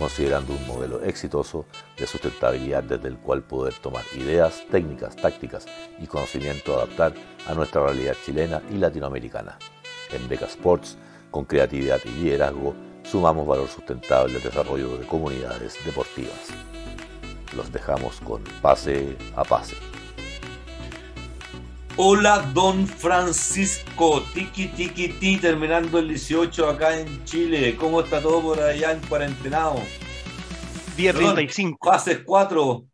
considerando un modelo exitoso de sustentabilidad desde el cual poder tomar ideas, técnicas, tácticas y conocimiento adaptar a nuestra realidad chilena y latinoamericana. En Beca Sports, con creatividad y liderazgo, sumamos valor sustentable al desarrollo de comunidades deportivas. Los dejamos con pase a pase. Hola, don Francisco, tiki tiki ti, terminando el 18 acá en Chile. ¿Cómo está todo por allá en cuarentenado? Día 35. Pases 4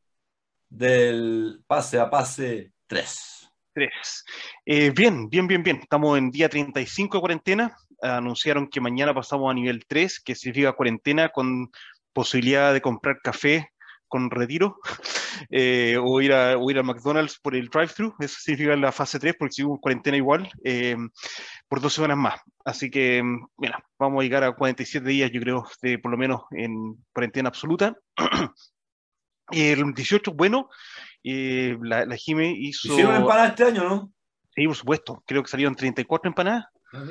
del pase a pase 3. 3. Eh, bien, bien, bien, bien. Estamos en día 35 de cuarentena. Anunciaron que mañana pasamos a nivel 3, que significa cuarentena con posibilidad de comprar café con retiro eh, o, ir a, o ir a McDonald's por el drive-thru, eso significa la fase 3 porque seguimos cuarentena igual eh, por dos semanas más. Así que, mira, vamos a llegar a 47 días, yo creo, de, por lo menos en cuarentena absoluta. el 18, bueno, eh, la, la Jime hizo... ¿Hicieron empanadas este año, no? Sí, por supuesto, creo que salieron 34 empanadas. Ah,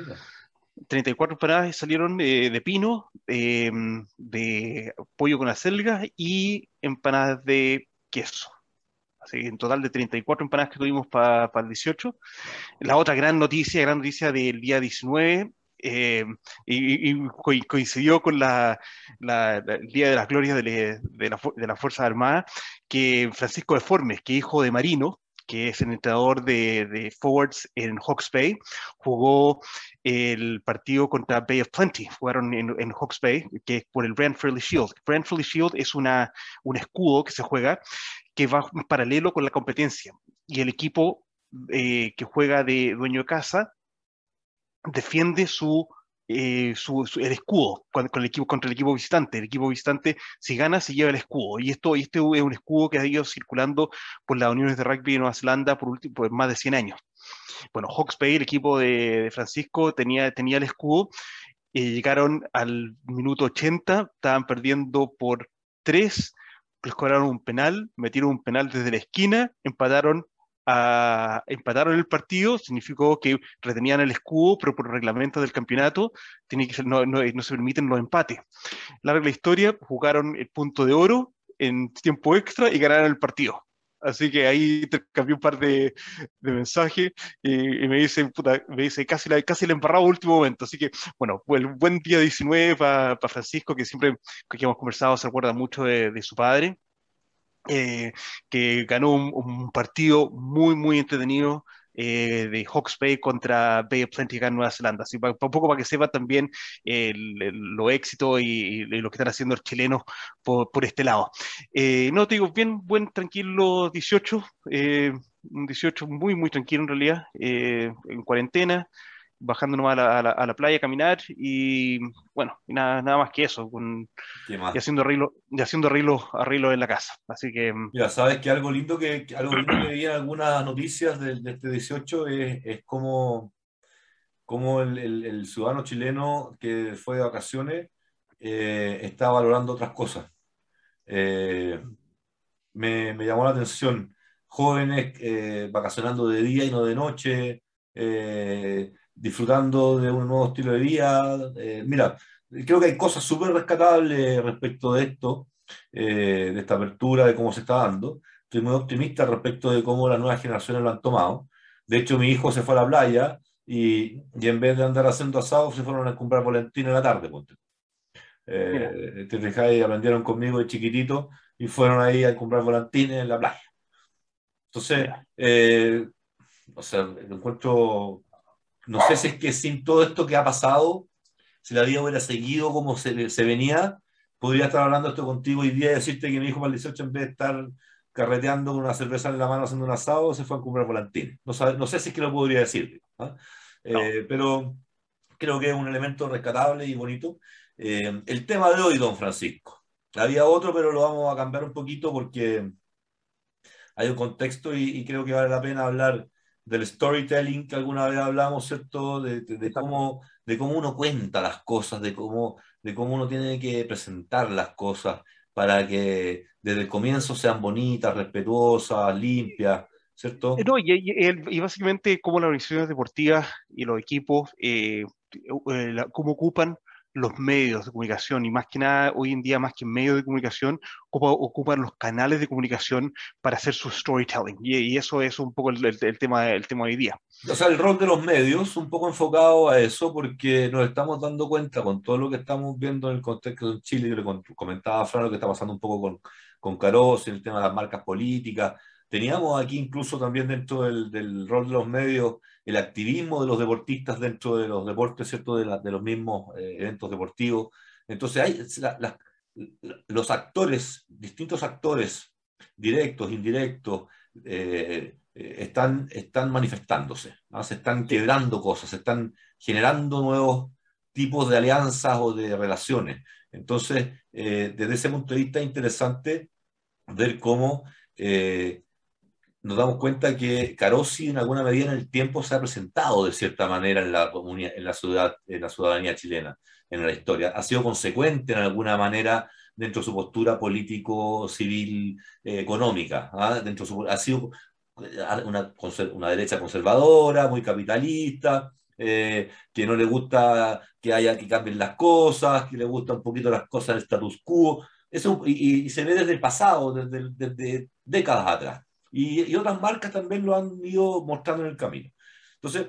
34 empanadas salieron eh, de pino, eh, de pollo con acelga y empanadas de queso. Así que en total de 34 empanadas que tuvimos para el 18. La otra gran noticia, gran noticia del día 19, eh, y, coincidió con la, el Día de las Glorias de, de, la, de la Fuerza Armada, que Francisco de Formes, que hijo de Marino, que es el entrenador de, de, Forwards en Hawke's Bay, jugó el partido contra Bay of Plenty, jugaron en, en Hawke's Bay, que es por el Brand Shield. Brand Shield es una, un escudo que se juega que va en paralelo con la competencia y el equipo eh, que juega de dueño de casa defiende su eh, el escudo equipo, contra el equipo visitante. El equipo visitante, si gana, se lleva el escudo. Y esto y este es un escudo que ha ido circulando por las uniones de rugby de Nueva Zelanda por, por más de 100 años. Bueno, Hawke's Bay, el equipo de, Francisco, tenía, tenía el escudo. y llegaron al minuto 80, estaban perdiendo por 3, les cobraron un penal, metieron un penal desde la esquina, empataron a, empataron el partido, significó que retenían el escudo, pero por reglamento del campeonato tiene que ser, no, no, no, se permiten los empates. Larga la historia, jugaron el punto de oro en tiempo extra y ganaron el partido. Así que ahí cambié un par de, de mensajes y, y, me dice, puta, me dice casi la, casi la embarrado último momento. Así que, bueno, el buen día 19 para pa Francisco, que siempre que hemos conversado se acuerda mucho de, de su padre. Eh, que ganó un, un, partido muy, muy entretenido eh, de Hawke's Bay contra Bay of Plenty en Nueva Zelanda. Así, para, un poco para que sepa también el, el, lo éxito y, y, lo que están haciendo los chilenos por, por este lado. Eh, no, te digo, bien, buen, tranquilo 18, un 18 muy, muy tranquilo en realidad, en cuarentena bajando nomás a la, a, la, a la, playa a caminar y bueno, y nada, nada más que eso, con, y haciendo arreglo, y haciendo arreglo, arreglo en la casa. Así que. Mira, sabes que algo lindo que, algo lindo que vi en algunas noticias de, de este 18 es, es como, como el, el, el, ciudadano chileno que fue de vacaciones eh, está valorando otras cosas. Eh, me, me, llamó la atención jóvenes eh, vacacionando de día y no de noche. Disfrutando de un nuevo estilo de vida. Eh, mira, creo que hay cosas súper rescatables respecto de esto, eh, de esta apertura, de cómo se está dando. Estoy muy optimista respecto de cómo las nuevas generaciones lo han tomado. De hecho, mi hijo se fue a la playa y, y en vez de andar haciendo asado, se fueron a comprar volantina en la tarde. Ponte. Eh, te fijáis, aprendieron conmigo de chiquitito y fueron ahí a comprar volantines en la playa. Entonces, eh, o sea, encuentro no sé si es que sin todo esto que ha pasado, si la vida hubiera seguido como se, se venía, podría estar hablando esto contigo hoy día y decirte que mi hijo para el 18, en vez de estar carreteando con una cerveza en la mano haciendo un asado, se fue a comprar volantines. No, sabe, no sé si es que lo podría decir, ¿ah? no. eh, pero creo que es un elemento rescatable y bonito. Eh, el tema de hoy, don Francisco. había otro, pero lo vamos a cambiar un poquito porque hay un contexto y, creo que vale la pena hablar del storytelling que alguna vez hablamos, ¿cierto? De, de, cómo, de cómo uno cuenta las cosas, de cómo, de cómo uno tiene que presentar las cosas para que desde el comienzo sean bonitas, respetuosas, limpias, ¿cierto? Eh, no, y, básicamente cómo las organizaciones deportivas y los equipos, eh, eh, cómo ocupan los medios de comunicación y más que nada hoy en día más que medios de comunicación ocupan los canales de comunicación para hacer su storytelling y, eso es un poco el, tema el tema de hoy día. O sea, el rol de los medios un poco enfocado a eso porque nos estamos dando cuenta con todo lo que estamos viendo en el contexto de Chile, yo le comentaba Fran lo que está pasando un poco con, con Caros, el tema de las marcas políticas, teníamos aquí incluso también dentro del, del rol de los medios el activismo de los deportistas dentro de los deportes, ¿cierto? De, de los mismos eh, eventos deportivos. Entonces, hay los actores, distintos actores, directos, indirectos, eh, eh, están, están manifestándose, se están quebrando cosas, se están generando nuevos tipos de alianzas o de relaciones. Entonces, desde ese punto de vista, es interesante ver cómo nos damos cuenta que Carosi en alguna medida en el tiempo se ha presentado de cierta manera en la, en la, ciudad, en la ciudadanía chilena, en la historia. Ha sido consecuente en alguna manera dentro de su postura político, civil, eh, económica. ¿ah? Dentro ha sido eh, una, una, derecha conservadora, muy capitalista, eh, que no le gusta que haya que cambien las cosas, que le gusta un poquito las cosas del status quo. Eso, y, se ve desde el pasado, desde, desde décadas atrás y, otras marcas también lo han ido mostrando en el camino. Entonces,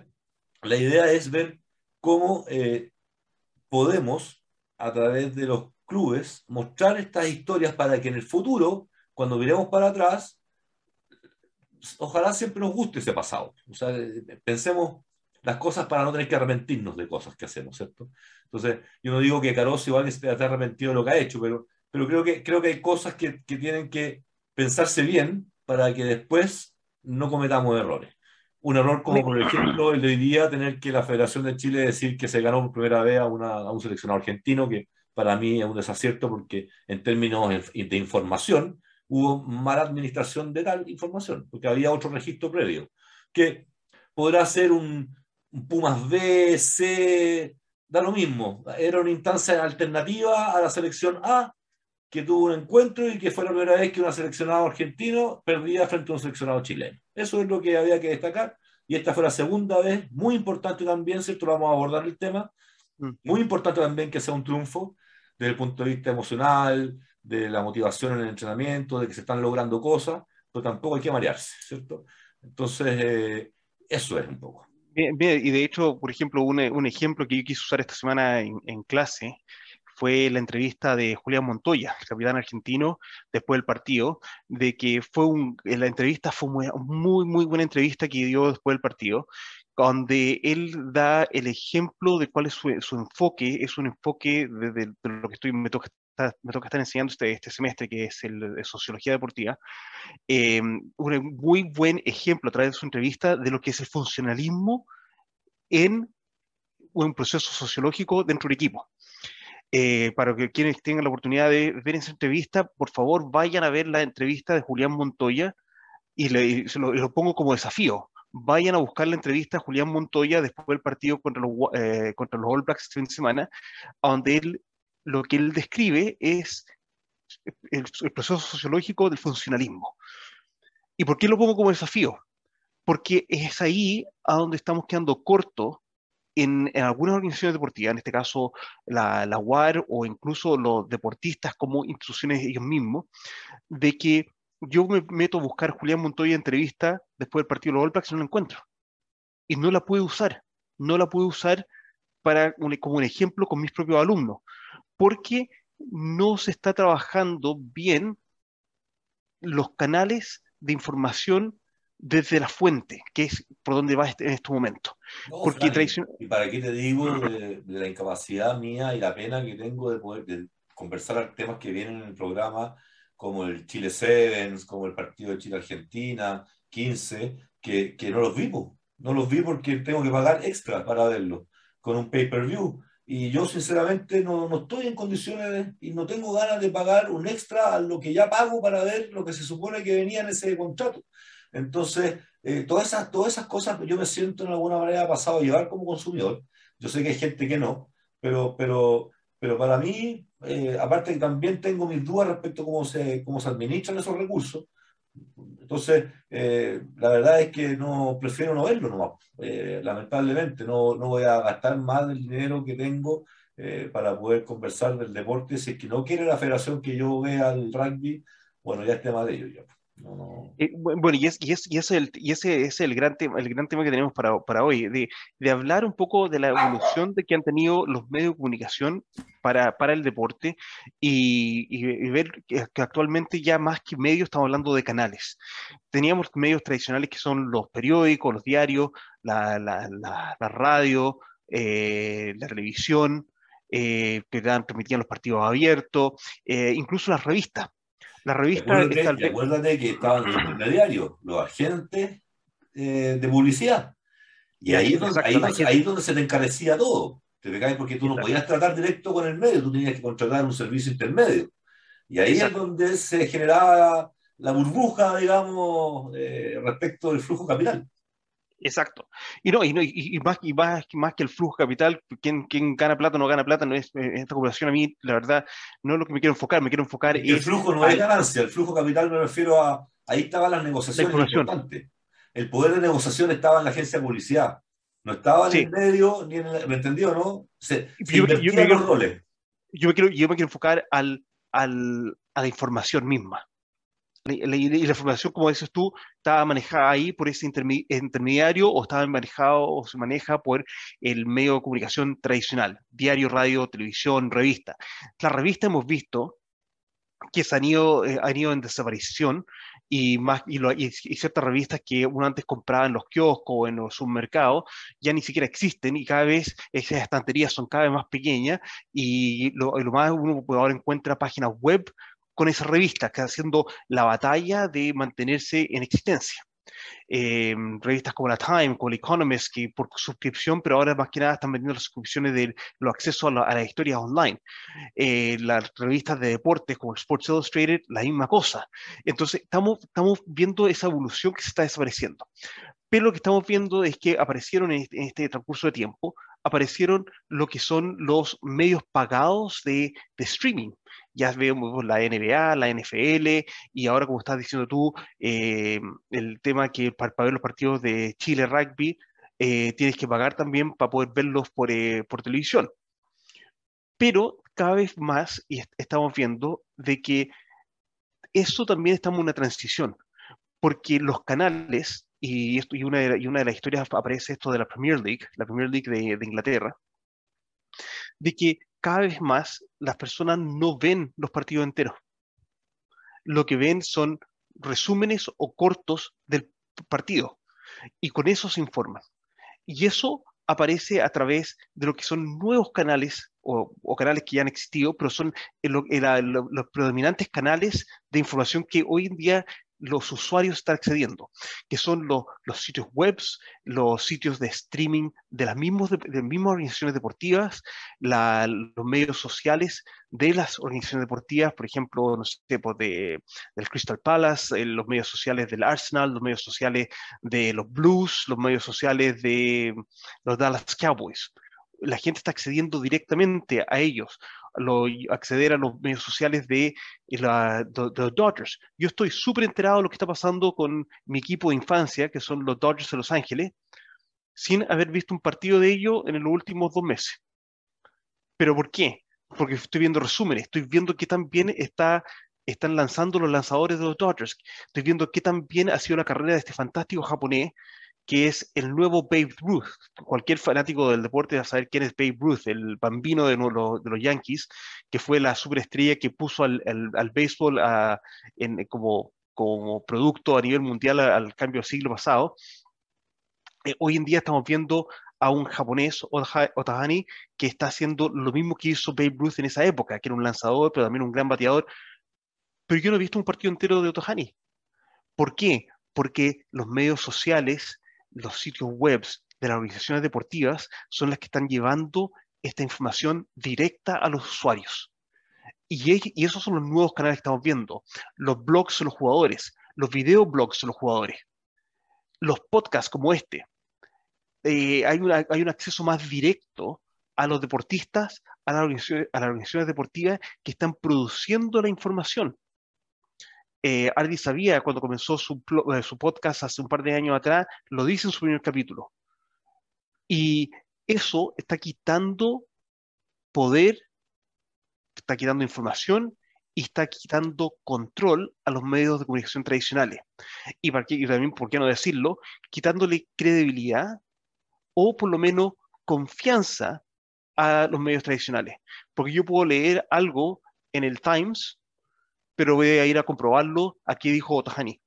la idea es ver cómo eh, podemos, a través de los clubes, mostrar estas historias para que en el futuro, cuando miremos para atrás, ojalá siempre nos guste ese pasado. O sea, pensemos las cosas para no tener que arrepentirnos de cosas que hacemos, ¿cierto? Entonces, yo no digo que Caros igual que se esté arrepentido de lo que ha hecho, pero, pero creo, que, creo que hay cosas que, que tienen que pensarse bien para que después no cometamos errores. Un error como, por ejemplo, el de hoy día tener que la Federación de Chile decir que se ganó por primera vez a, una, a un seleccionado argentino, que para mí es un desacierto porque en términos de información hubo mala administración de tal información, porque había otro registro previo, que podrá ser un, un Pumas B, C, da lo mismo, era una instancia alternativa a la selección A que tuvo un encuentro y que fue la primera vez que un seleccionado argentino perdía frente a un seleccionado chileno. Eso es lo que había que destacar. Y esta fue la segunda vez, muy importante también, ¿cierto? Vamos a abordar el tema. Mm. Muy importante también que sea un triunfo desde el punto de vista emocional, de la motivación en el entrenamiento, de que se están logrando cosas, pero tampoco hay que marearse, ¿cierto? Entonces, eh, eso es un poco. Bien, bien, y de hecho, por ejemplo, un, un ejemplo que yo quise usar esta semana en, en clase fue la entrevista de Julián Montoya, el capitán argentino, después del partido, de que fue un, la entrevista fue muy, muy, muy buena entrevista que dio después del partido, donde él da el ejemplo de cuál es su, su enfoque, es un enfoque de, lo que estoy, me toca, me toca estar enseñando este, este semestre, que es el de Sociología Deportiva, eh, un muy buen ejemplo a través de su entrevista de lo que es el funcionalismo en un proceso sociológico dentro del equipo. Eh, para que quienes tengan la oportunidad de ver esa entrevista, por favor vayan a ver la entrevista de Julián Montoya y, le, se lo, pongo como desafío. Vayan a buscar la entrevista a Julián Montoya después del partido contra los, eh, contra los All Blacks este fin de semana, donde lo que él describe es el, el proceso sociológico del funcionalismo. ¿Y por qué lo pongo como desafío? Porque es ahí a donde estamos quedando cortos en, algunas organizaciones deportivas, en este caso la, la UAR o incluso los deportistas como instituciones ellos mismos, de que yo me meto a buscar Julián Montoya entrevista después del partido de los All Blacks y no la encuentro. Y no la puedo usar. No la puedo usar para, como un ejemplo con mis propios alumnos. Porque no se está trabajando bien los canales de información desde la fuente, que es por donde va este, en este momento. Porque Y para qué te digo de, la incapacidad mía y la pena que tengo de poder conversar temas que vienen en el programa, como el Chile Sevens, como el partido de Chile-Argentina, 15, que, que no los vi, no los vi porque tengo que pagar extra para verlos, con un pay-per-view. y yo sinceramente no, no, estoy en condiciones y no tengo ganas de pagar un extra a lo que ya pago para ver lo que se supone que venía en ese contrato. Entonces, eh, todas, esas, todas esas cosas yo me siento en alguna manera pasado a llevar como consumidor. Yo sé que hay gente que no, pero, pero, pero para mí, eh, aparte que también tengo mis dudas respecto a cómo se, cómo se administran esos recursos, entonces, eh, la verdad es que no prefiero no verlo nomás. Lamentablemente, no, no, voy a gastar más del dinero que tengo para poder conversar del deporte. Si es que no quiere la federación que yo vea el rugby, bueno, ya es tema de ellos. Eh, bueno, y, es, y, es, y, es el, y ese es el gran tema, el gran tema que tenemos para, para hoy, de, de, hablar un poco de la evolución de que han tenido los medios de comunicación para, para el deporte y, y, ver que, actualmente ya más que medios estamos hablando de canales. Teníamos medios tradicionales que son los periódicos, los diarios, la, la, la, la radio, eh, la televisión, eh, que dan, permitían los partidos abiertos, eh, incluso las revistas la revista. Acuérdate, acuérdate que estaban los intermediarios, los agentes eh, de publicidad. Y ahí es, donde, ahí, donde se te encarecía todo. Te caes porque tú no podías tratar directo con el medio, tú tenías que contratar un servicio intermedio. Y ahí es donde se generaba la burbuja, digamos, eh, respecto del flujo capital. Exacto. Y no, y, no, y, más, y más, más, que el flujo capital, quién, quién gana plata o no gana plata, no es eh, esta población a mí, la verdad, no es lo que me quiero enfocar, me quiero enfocar El flujo no es ganancia, el flujo capital me refiero a, ahí estaban las negociaciones importantes. El poder de negociación estaba en la agencia de publicidad, no estaba en el medio, ni en el, ¿me entendió, no? Se, se yo, yo, me quiero, roles. Yo me quiero, yo me quiero enfocar al, al, a la información misma y la, información, como dices tú, estaba manejada ahí por ese intermediario o estaba manejado o se maneja por el medio de comunicación tradicional, diario, radio, televisión, revista. La revista hemos visto que se han ido, eh, ido en desaparición y, más, y, ciertas revistas que uno antes compraba en los kioscos o en los submercados ya ni siquiera existen y cada vez esas estanterías son cada vez más pequeñas y lo, lo más uno ahora encuentra páginas web con esa revista, que haciendo la batalla de mantenerse en existencia. Eh, revistas como la Time, como el Economist, que por suscripción, pero ahora más que nada están vendiendo las suscripciones de los accesos a, la, las historias online. Eh, las revistas de deportes como Sports Illustrated, la misma cosa. Entonces, estamos, estamos viendo esa evolución que se está desapareciendo. Pero lo que estamos viendo es que aparecieron en este, en este transcurso de tiempo, aparecieron lo que son los medios pagados de, de streaming ya vemos la NBA, la NFL, y ahora, como estás diciendo tú, eh, el tema que para, ver los partidos de Chile Rugby, eh, tienes que pagar también para poder verlos por, eh, por televisión. Pero cada vez más y estamos viendo de que eso también estamos en una transición, porque los canales, y, una, de, y una de las historias aparece esto de la Premier League, la Premier League de, de Inglaterra, de que cada vez más las personas no ven los partidos enteros. Lo que ven son resúmenes o cortos del partido y con eso se informan. Y eso aparece a través de lo que son nuevos canales o, canales que ya han existido, pero son los predominantes canales de información que hoy en día los usuarios están accediendo, que son los sitios web, los sitios de streaming de las, mismos, de, mismas organizaciones deportivas, los medios sociales de las organizaciones deportivas, por ejemplo, no sé, pues de, del Crystal Palace, eh, los medios sociales del Arsenal, los medios sociales de los Blues, los medios sociales de los Dallas Cowboys. La gente está accediendo directamente a ellos lo, acceder a los medios sociales de, los Dodgers. Yo estoy súper enterado de lo que está pasando con mi equipo de infancia, que son los Dodgers de Los Ángeles, sin haber visto un partido de ellos en los últimos dos meses. ¿Pero por qué? Porque estoy viendo resúmenes, estoy viendo qué tan bien está, están lanzando los lanzadores de los Dodgers, estoy viendo qué tan bien ha sido la carrera de este fantástico japonés que es el nuevo Babe Ruth. Cualquier fanático del deporte va a saber quién es Babe Ruth, el bambino de, de los Yankees, que fue la superestrella que puso al, al, béisbol en, como, como producto a nivel mundial al, cambio del siglo pasado. Eh, hoy en día estamos viendo a un japonés, Otahani, que está haciendo lo mismo que hizo Babe Ruth en esa época, que era un lanzador, pero también un gran bateador. Pero yo no he visto un partido entero de Otahani. ¿Por qué? Porque los medios sociales los sitios web de las organizaciones deportivas son las que están llevando esta información directa a los usuarios. Y, esos son los nuevos canales que estamos viendo. Los blogs de los jugadores, los videoblogs de los jugadores, los podcasts como este. Eh, hay, hay un acceso más directo a los deportistas, a las organizaciones, deportivas que están produciendo la información. Eh, Ardi sabía cuando comenzó su, eh, su, podcast hace un par de años atrás, lo dice en su primer capítulo. Y eso está quitando poder, está quitando información y está quitando control a los medios de comunicación tradicionales. Y, para y también, ¿por qué no decirlo? Quitándole credibilidad o por lo menos confianza a los medios tradicionales. Porque yo puedo leer algo en el Times, pero voy a ir a comprobarlo a qué dijo Tajani.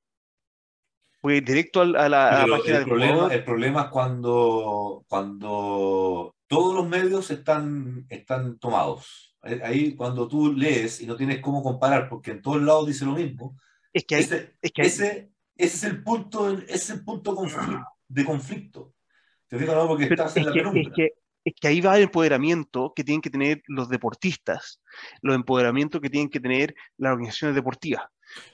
Voy directo a la, página el problema, El problema es cuando, cuando todos los medios están, están tomados. Ahí cuando tú lees y no tienes cómo comparar, porque en todos lados dice lo mismo, es que, ese, es, que ese, es el punto, ese es el punto de conflicto. Te digo, no, porque estás en la que, es que ahí va el empoderamiento que tienen que tener los deportistas, los empoderamientos que tienen que tener las organizaciones deportivas.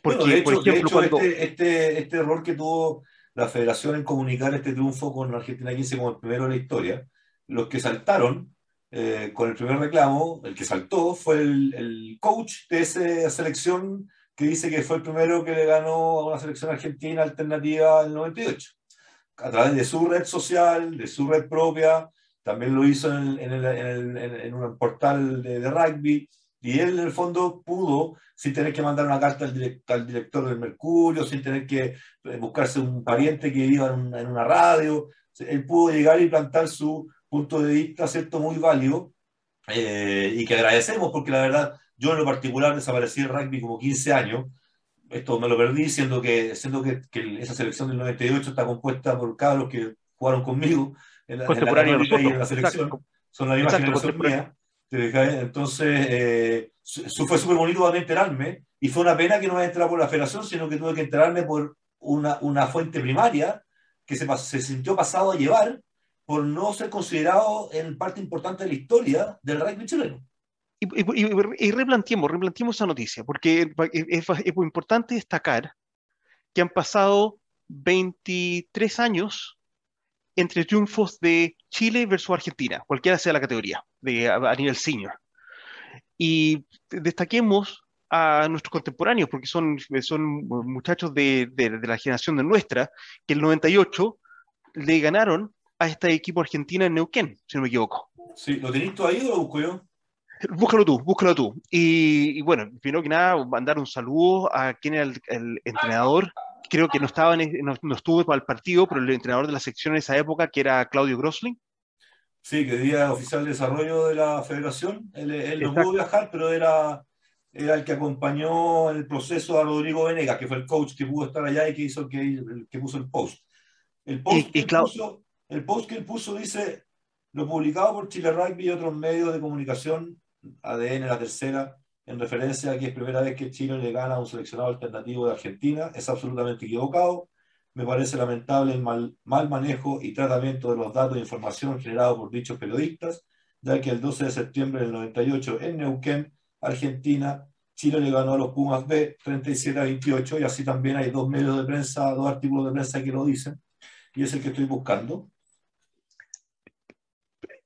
Porque, por ejemplo, este, este, este, error que tuvo la federación en comunicar este triunfo con Argentina 15 como el primero de la historia, los que saltaron eh, con el primer reclamo, el que saltó fue el, el coach de esa selección que dice que fue el primero que le ganó a una selección argentina alternativa en el 98, a través de su red social, de su red propia, también lo hizo en, en, en, en un portal de, de, rugby, y él en el fondo pudo, sin tener que mandar una carta al, al director del Mercurio, sin tener que eh, buscarse un pariente que iba en, una radio, él pudo llegar y plantar su punto de vista, ¿cierto? Muy válido, eh, y que agradecemos, porque la verdad, yo en lo particular desaparecí del rugby como 15 años, esto me lo perdí, siendo que, siendo que, que esa selección del 98 está compuesta por cabros que jugaron conmigo, en la, en la selección, son la misma generación mía. Entonces, eh, fue súper bonito también enterarme, y fue una pena que no haya entrado por la federación, sino que tuve que enterarme por una, una fuente primaria que se, se sintió pasado a llevar por no ser considerado en parte importante de la historia del rugby chileno. Y, y, y, replanteemos, replanteemos esa noticia, porque es, es, muy importante destacar que han pasado 23 años entre triunfos de Chile versus Argentina, cualquiera sea la categoría, de, a, nivel senior. Y destaquemos a nuestros contemporáneos, porque son, son muchachos de, de, la generación de nuestra, que el 98 le ganaron a este equipo argentino en Neuquén, si no me equivoco. Sí, ¿lo tenés tú ahí o lo busco yo? Búscalo tú, búscalo tú. Y, bueno, primero que nada, mandar un saludo a quien era el, el entrenador creo que no, estaba no, no, estuvo para el partido, pero el entrenador de la sección en esa época, que era Claudio Grosling. Sí, que día oficial de desarrollo de la federación. Él, él no pudo viajar, pero era, era el que acompañó el proceso a Rodrigo Venegas, que fue el coach que pudo estar allá y que hizo que, el, que puso el post. El post, que puso, el post que él puso dice, lo publicado por Chile Rugby y otros medios de comunicación, ADN, la tercera, en referencia a que es primera vez que Chile le gana a un seleccionado alternativo de Argentina, es absolutamente equivocado. Me parece lamentable el mal, mal manejo y tratamiento de los datos e información generados por dichos periodistas, ya que el 12 de septiembre del 98 en Neuquén, Argentina, Chile le ganó a los Pumas B 37 a 28 y así también hay dos medios de prensa, dos artículos de prensa que lo dicen y es el que estoy buscando.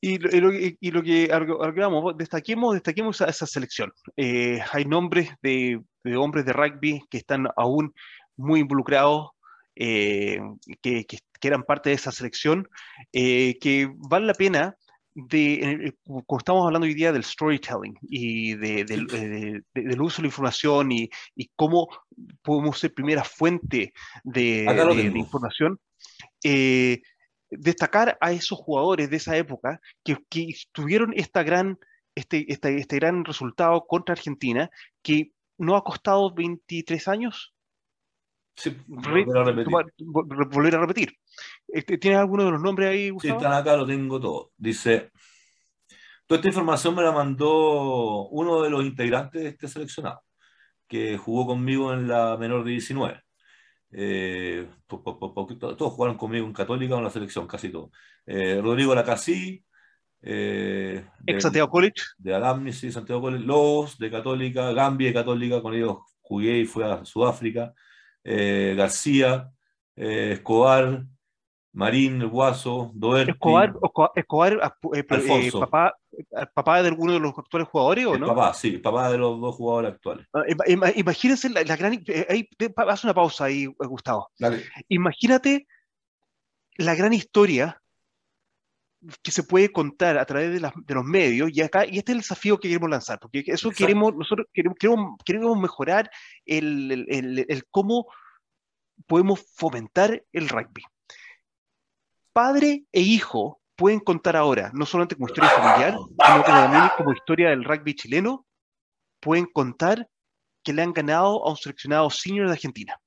Y, lo, y lo que argumentamos, destaquemos, destaquemos a esa selección. Eh, hay nombres de, de, hombres de rugby que están aún muy involucrados, eh, que, que, eran parte de esa selección, eh, que vale la pena de, como estamos hablando hoy día del storytelling y de, de, del uso de la información y, y, cómo podemos ser primera fuente de, información, eh, destacar a esos jugadores de esa época que, que tuvieron esta gran, este, este, este, gran resultado contra Argentina que no ha costado 23 años. Sí, volver a repetir. volver a repetir. Este, ¿Tienes alguno de los nombres ahí? Gustavo? Sí, están acá, lo tengo todo. Dice, toda esta información me la mandó uno de los integrantes de este seleccionado, que jugó conmigo en la menor de 19. Eh, todos jugaron conmigo en Católica o en la selección, casi todos. Eh, Rodrigo Lacasí, Eh, Ex Santiago College. De Adamni, sí, Santiago College. Lobos, de Católica. Gambia, de Católica. Con ellos jugué y fui a Sudáfrica. Eh, García, Escobar, Marín, Guaso, Doerti. Escobar, Escobar eh, papá, papá de alguno de los actuales jugadores o no? Papá, sí, papá de los dos jugadores actuales. Ah, imagínense la, gran. Ahí, haz una pausa ahí, Gustavo. Dale. Imagínate la gran historia que se puede contar a través de, de, los medios y acá y este es el desafío que queremos lanzar porque eso queremos nosotros queremos, queremos, mejorar el, el, el, cómo podemos fomentar el rugby padre e hijo pueden contar ahora no solamente como historia familiar sino también como historia del rugby chileno pueden contar que le han ganado a un seleccionado senior de Argentina.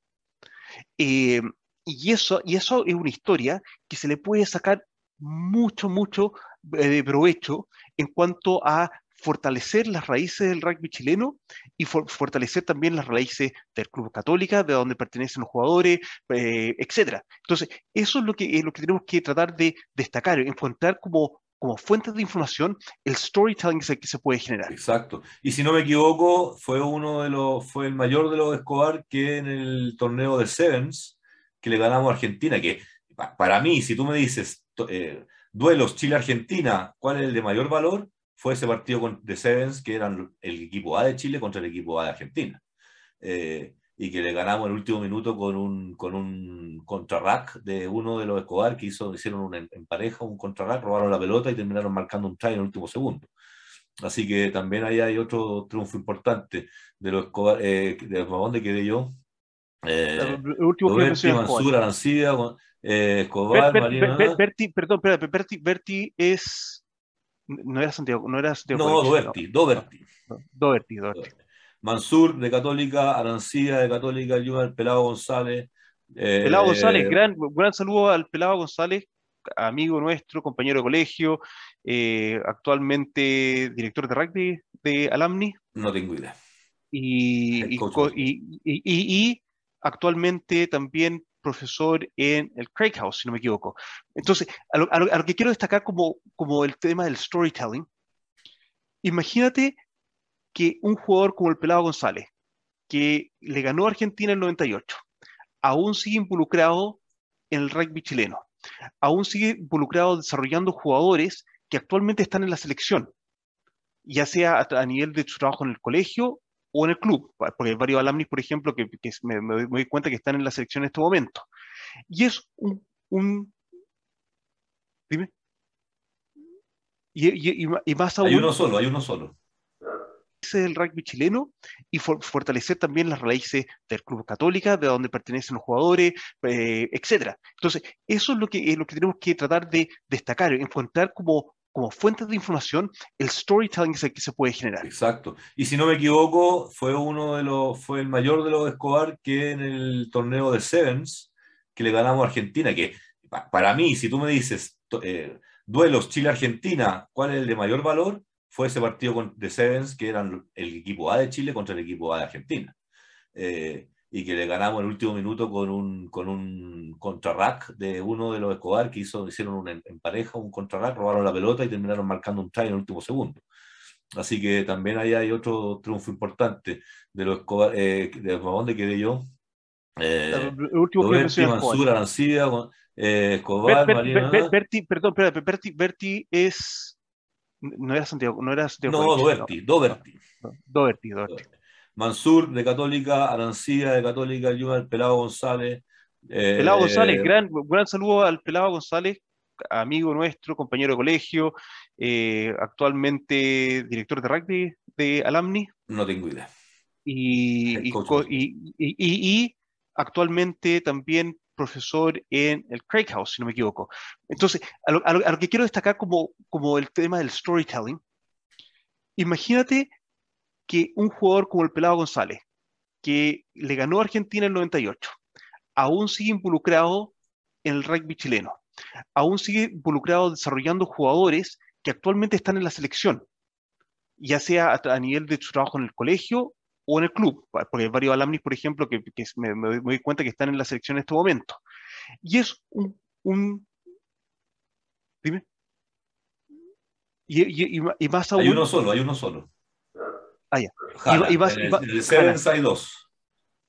Eh, y eso, y eso es una historia que se le puede sacar mucho, mucho eh, provecho en cuanto a fortalecer las raíces del rugby chileno y fortalecer también las raíces del Club Católica, de donde pertenecen los jugadores, eh, etcétera. Entonces, eso es lo que, es lo que tenemos que tratar de destacar, encontrar como, como fuentes de información el storytelling que se, que se, puede generar. Exacto. Y si no me equivoco, fue uno de los, fue el mayor de los Escobar que en el torneo de Sevens que le ganamos a Argentina, que para mí, si tú me dices eh, duelos Chile-Argentina, ¿cuál es el de mayor valor? Fue ese partido de Sevens, que eran el equipo A de Chile contra el equipo A de Argentina. Eh, y que le ganamos el último minuto con un, con un contrarrack de uno de los Escobar que hizo, hicieron un, en pareja un contrarrack, robaron la pelota y terminaron marcando un try en el último segundo. Así que también ahí hay otro triunfo importante de los Escobar, eh, de dónde quedé yo. Eh, el último que Mansur, Arancía, eh, Escobar, Berti, perdón, Berti, Berti es. No era Santiago, no era Santiago. No, Doberti, Doberti. Doberti, Doberti. Mansur de Católica, Arancía de Católica, el Pelado González. Eh, Pelado González, gran, gran saludo al Pelado González, amigo nuestro, compañero de colegio, eh, actualmente director de rugby de Alamni. No tengo idea. Y, y, y, y, actualmente también profesor en el Craig House, si no me equivoco. Entonces, a lo, que quiero destacar como, el tema del storytelling, imagínate que un jugador como el Pelado González, que le ganó a Argentina en el 98, aún sigue involucrado en el rugby chileno, aún sigue involucrado desarrollando jugadores que actualmente están en la selección, ya sea a, nivel de su trabajo en el colegio o en el club, porque hay varios alumnis, por ejemplo, que, me, doy cuenta que están en la selección en este momento. Y es un... dime. Y, más aún... Hay uno solo, hay uno solo. el rugby chileno y fortalecer también las raíces del Club Católica, de donde pertenecen los jugadores, eh, etcétera. Entonces, eso es lo que, es lo que tenemos que tratar de destacar, encontrar como como fuentes de información el storytelling que se, puede generar. Exacto. Y si no me equivoco, fue uno de los, fue el mayor de los Escobar que en el torneo de Sevens que le ganamos a Argentina, que para mí, si tú me dices eh, duelos Chile-Argentina, ¿cuál es el de mayor valor? Fue ese partido de Sevens que eran el equipo A de Chile contra el equipo A de Argentina. Eh, y que le ganamos el último minuto con un, con un contrarrack de uno de los Escobar que hizo, hicieron un, en pareja un contrarrack, robaron la pelota y terminaron marcando un try en el último segundo. Así que también ahí hay otro triunfo importante de los Escobar, eh, de dónde quedé yo. Eh, el último que Mansur, Arancía, eh, Escobar, Berti, perdón, espérate, Berti, Berti es no era Santiago, no era Santiago. No, Doberti, Doberti. Doberti, Doberti. Mansur de Católica, Arancía de Católica, el Pelado González. Eh, Pelado González, gran, gran saludo al Pelado González, amigo nuestro, compañero de colegio, eh, actualmente director de rugby de Alamni. No tengo idea. Y, y, actualmente también profesor en el Craig House, si no me equivoco. Entonces, a lo, que quiero destacar como, como el tema del storytelling, imagínate que un jugador como el Pelado González, que le ganó a Argentina en el 98, aún sigue involucrado en el rugby chileno, aún sigue involucrado desarrollando jugadores que actualmente están en la selección, ya sea a, nivel de su trabajo en el colegio o en el club, porque hay varios alumnis, por ejemplo, que, me, doy cuenta que están en la selección en este momento. Y es un... un dime. Y, y, más aún... Hay uno solo, hay uno solo. Ah, ya. y, más, en el, Sevens hay dos.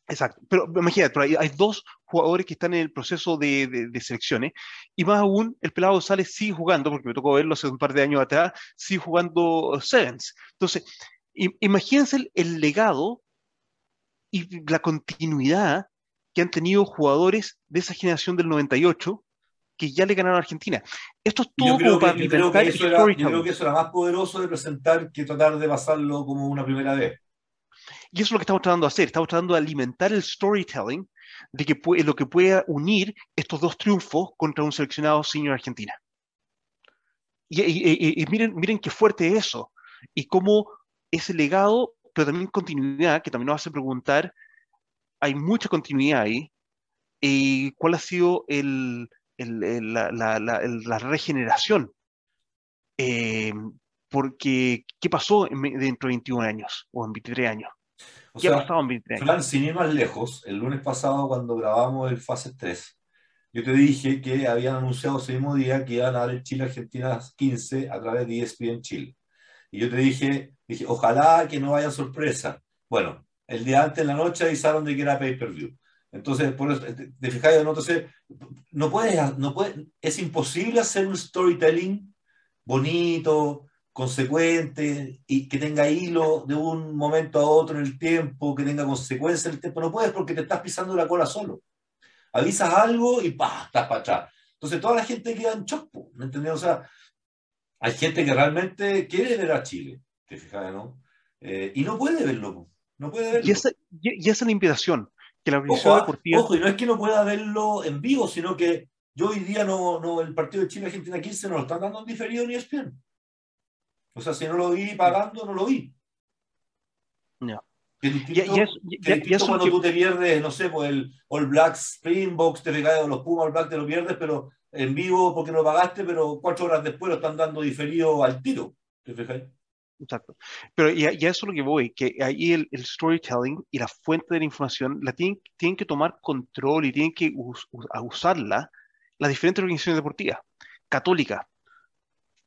Exacto, pero imagínate, pero hay, dos jugadores que están en el proceso de, de, selecciones, y más aún, el pelado González sigue jugando, porque me tocó verlo hace un par de años atrás, sigue jugando Sevens. Entonces, imagínense el, legado y la continuidad que han tenido jugadores de esa generación del 98 que ya le ganaron a Argentina. Esto es todo yo creo, que, creo que eso era, yo creo que eso era más poderoso de presentar que tratar de pasarlo como una primera vez. Y eso es lo que estamos tratando de hacer. Estamos tratando de alimentar el storytelling de que puede, lo que pueda unir estos dos triunfos contra un seleccionado senior Argentina. Y, miren, miren qué fuerte es eso. Y cómo ese legado, pero también continuidad, que también nos hace preguntar, hay mucha continuidad ahí. ¿Y cuál ha sido el, la, la, la, regeneración? Eh, porque, ¿qué pasó dentro de 21 años o en 23 años? ¿Qué ha pasado en 23 años? Fran, sin ir más lejos, el lunes pasado cuando grabamos el Fase 3, yo te dije que habían anunciado ese mismo día que iban a dar el Chile-Argentina 15 a través de ESPN Chile. Y yo te dije, dije, ojalá que no vaya sorpresa. Bueno, el día antes en la noche avisaron de que era pay-per-view. Entonces, por eso, te fijáis, ¿no? Entonces, no puedes, no puedes, es imposible hacer un storytelling bonito, consecuente y que tenga hilo de un momento a otro en el tiempo, que tenga consecuencias en el tiempo. No puedes porque te estás pisando la cola solo. Avisas algo y ¡pah! estás para atrás. Entonces toda la gente queda en chopo, ¿me entiendes? O sea, hay gente que realmente quiere ver a Chile, te fijas, ¿no? Eh, y no puede verlo, no puede verlo. Y esa, y esa es la invitación, que la ojo, ah, deportiva... Ojo, y no es que no pueda verlo en vivo, sino que yo hoy día no, no el partido de Chile-Argentina 15 no lo están dando en diferido ni bien o sea, si no lo vi pagando, no lo vi. No. Que distinto, cuando tú te pierdes, no sé, pues el All Blacks Springboks, te recae los Pumas All Blacks te lo pierdes, pero en vivo porque no pagaste, pero cuatro horas después lo están dando diferido al tiro. ¿Te fijáis? Exacto. Pero ya, eso es lo que voy, que ahí el, el, storytelling y la fuente de la información la tienen, tienen que tomar control y tienen que usarla las diferentes organizaciones deportivas. Católica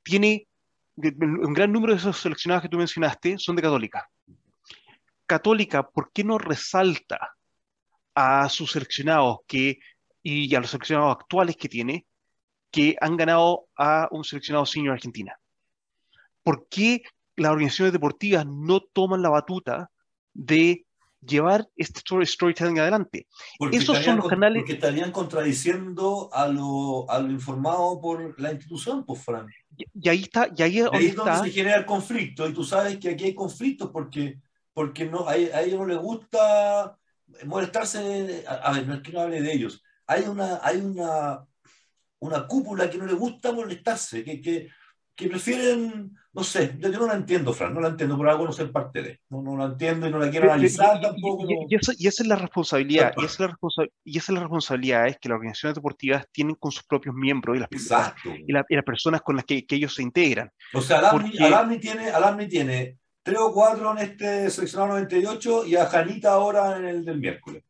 tiene un gran número de esos seleccionados que tú mencionaste son de Católica. Católica, ¿por qué no resalta a sus seleccionados que, y a los seleccionados actuales que tiene que han ganado a un seleccionado senior Argentina? ¿Por qué las organizaciones deportivas no toman la batuta de llevar este storytelling adelante. Esos son los canales. Porque estarían contradiciendo a lo, a lo informado por la institución, pues, Fran. Y, ahí está. Y ahí, es donde se genera el conflicto. Y tú sabes que aquí hay conflictos porque, porque no, a, ellos no les gusta molestarse. A, ver, no es que no hable de ellos. Hay una, hay una, una cúpula que no le gusta molestarse, que, que, que prefieren no sé, yo, no la entiendo, Fran, no la entiendo, por algo no soy parte de. No, no la entiendo y no la quiero analizar tampoco. Y, esa, es la responsabilidad, y esa es la, y esa es la responsabilidad es que las organizaciones deportivas tienen con sus propios miembros y las, y, las personas con las que, que, ellos se integran. O sea, Alamni, tiene, Alamni tiene tres o cuatro en este seleccionado 98 y a Janita ahora en el del miércoles.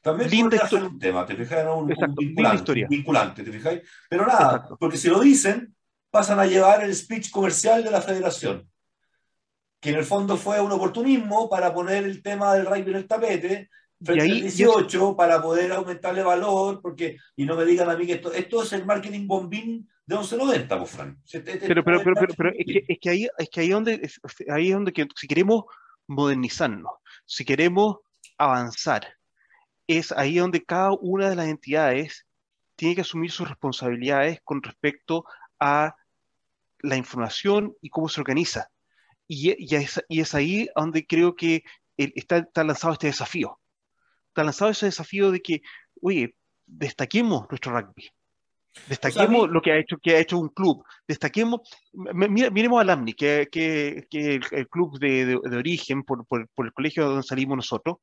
También linda historia. un tema, ¿te fijas? Un, vinculante, vinculante, ¿te fijáis? Pero nada, porque si lo dicen, pasan a llevar el speech comercial de la federación, que en el fondo fue un oportunismo para poner el tema del rugby en el tapete, frente al 18 para poder aumentarle valor, porque, y no me digan a mí que esto, esto es el marketing bombín de 1190, pues, Fran. Este, este pero, pero, pero, pero, es, que, es, que, ahí, es que ahí donde, ahí es donde que, si queremos modernizarnos, si queremos avanzar, es ahí donde cada una de las entidades tiene que asumir sus responsabilidades con respecto a la información y cómo se organiza. Y, y, es, y es, ahí donde creo que está, está, lanzado este desafío. Está lanzado ese desafío de que, oye, destaquemos nuestro rugby. Destaquemos lo que ha hecho, que ha hecho un club. Destaquemos, miremos al AMNI, que, que, que el, club de, de, origen, por, por, por, el colegio donde salimos nosotros.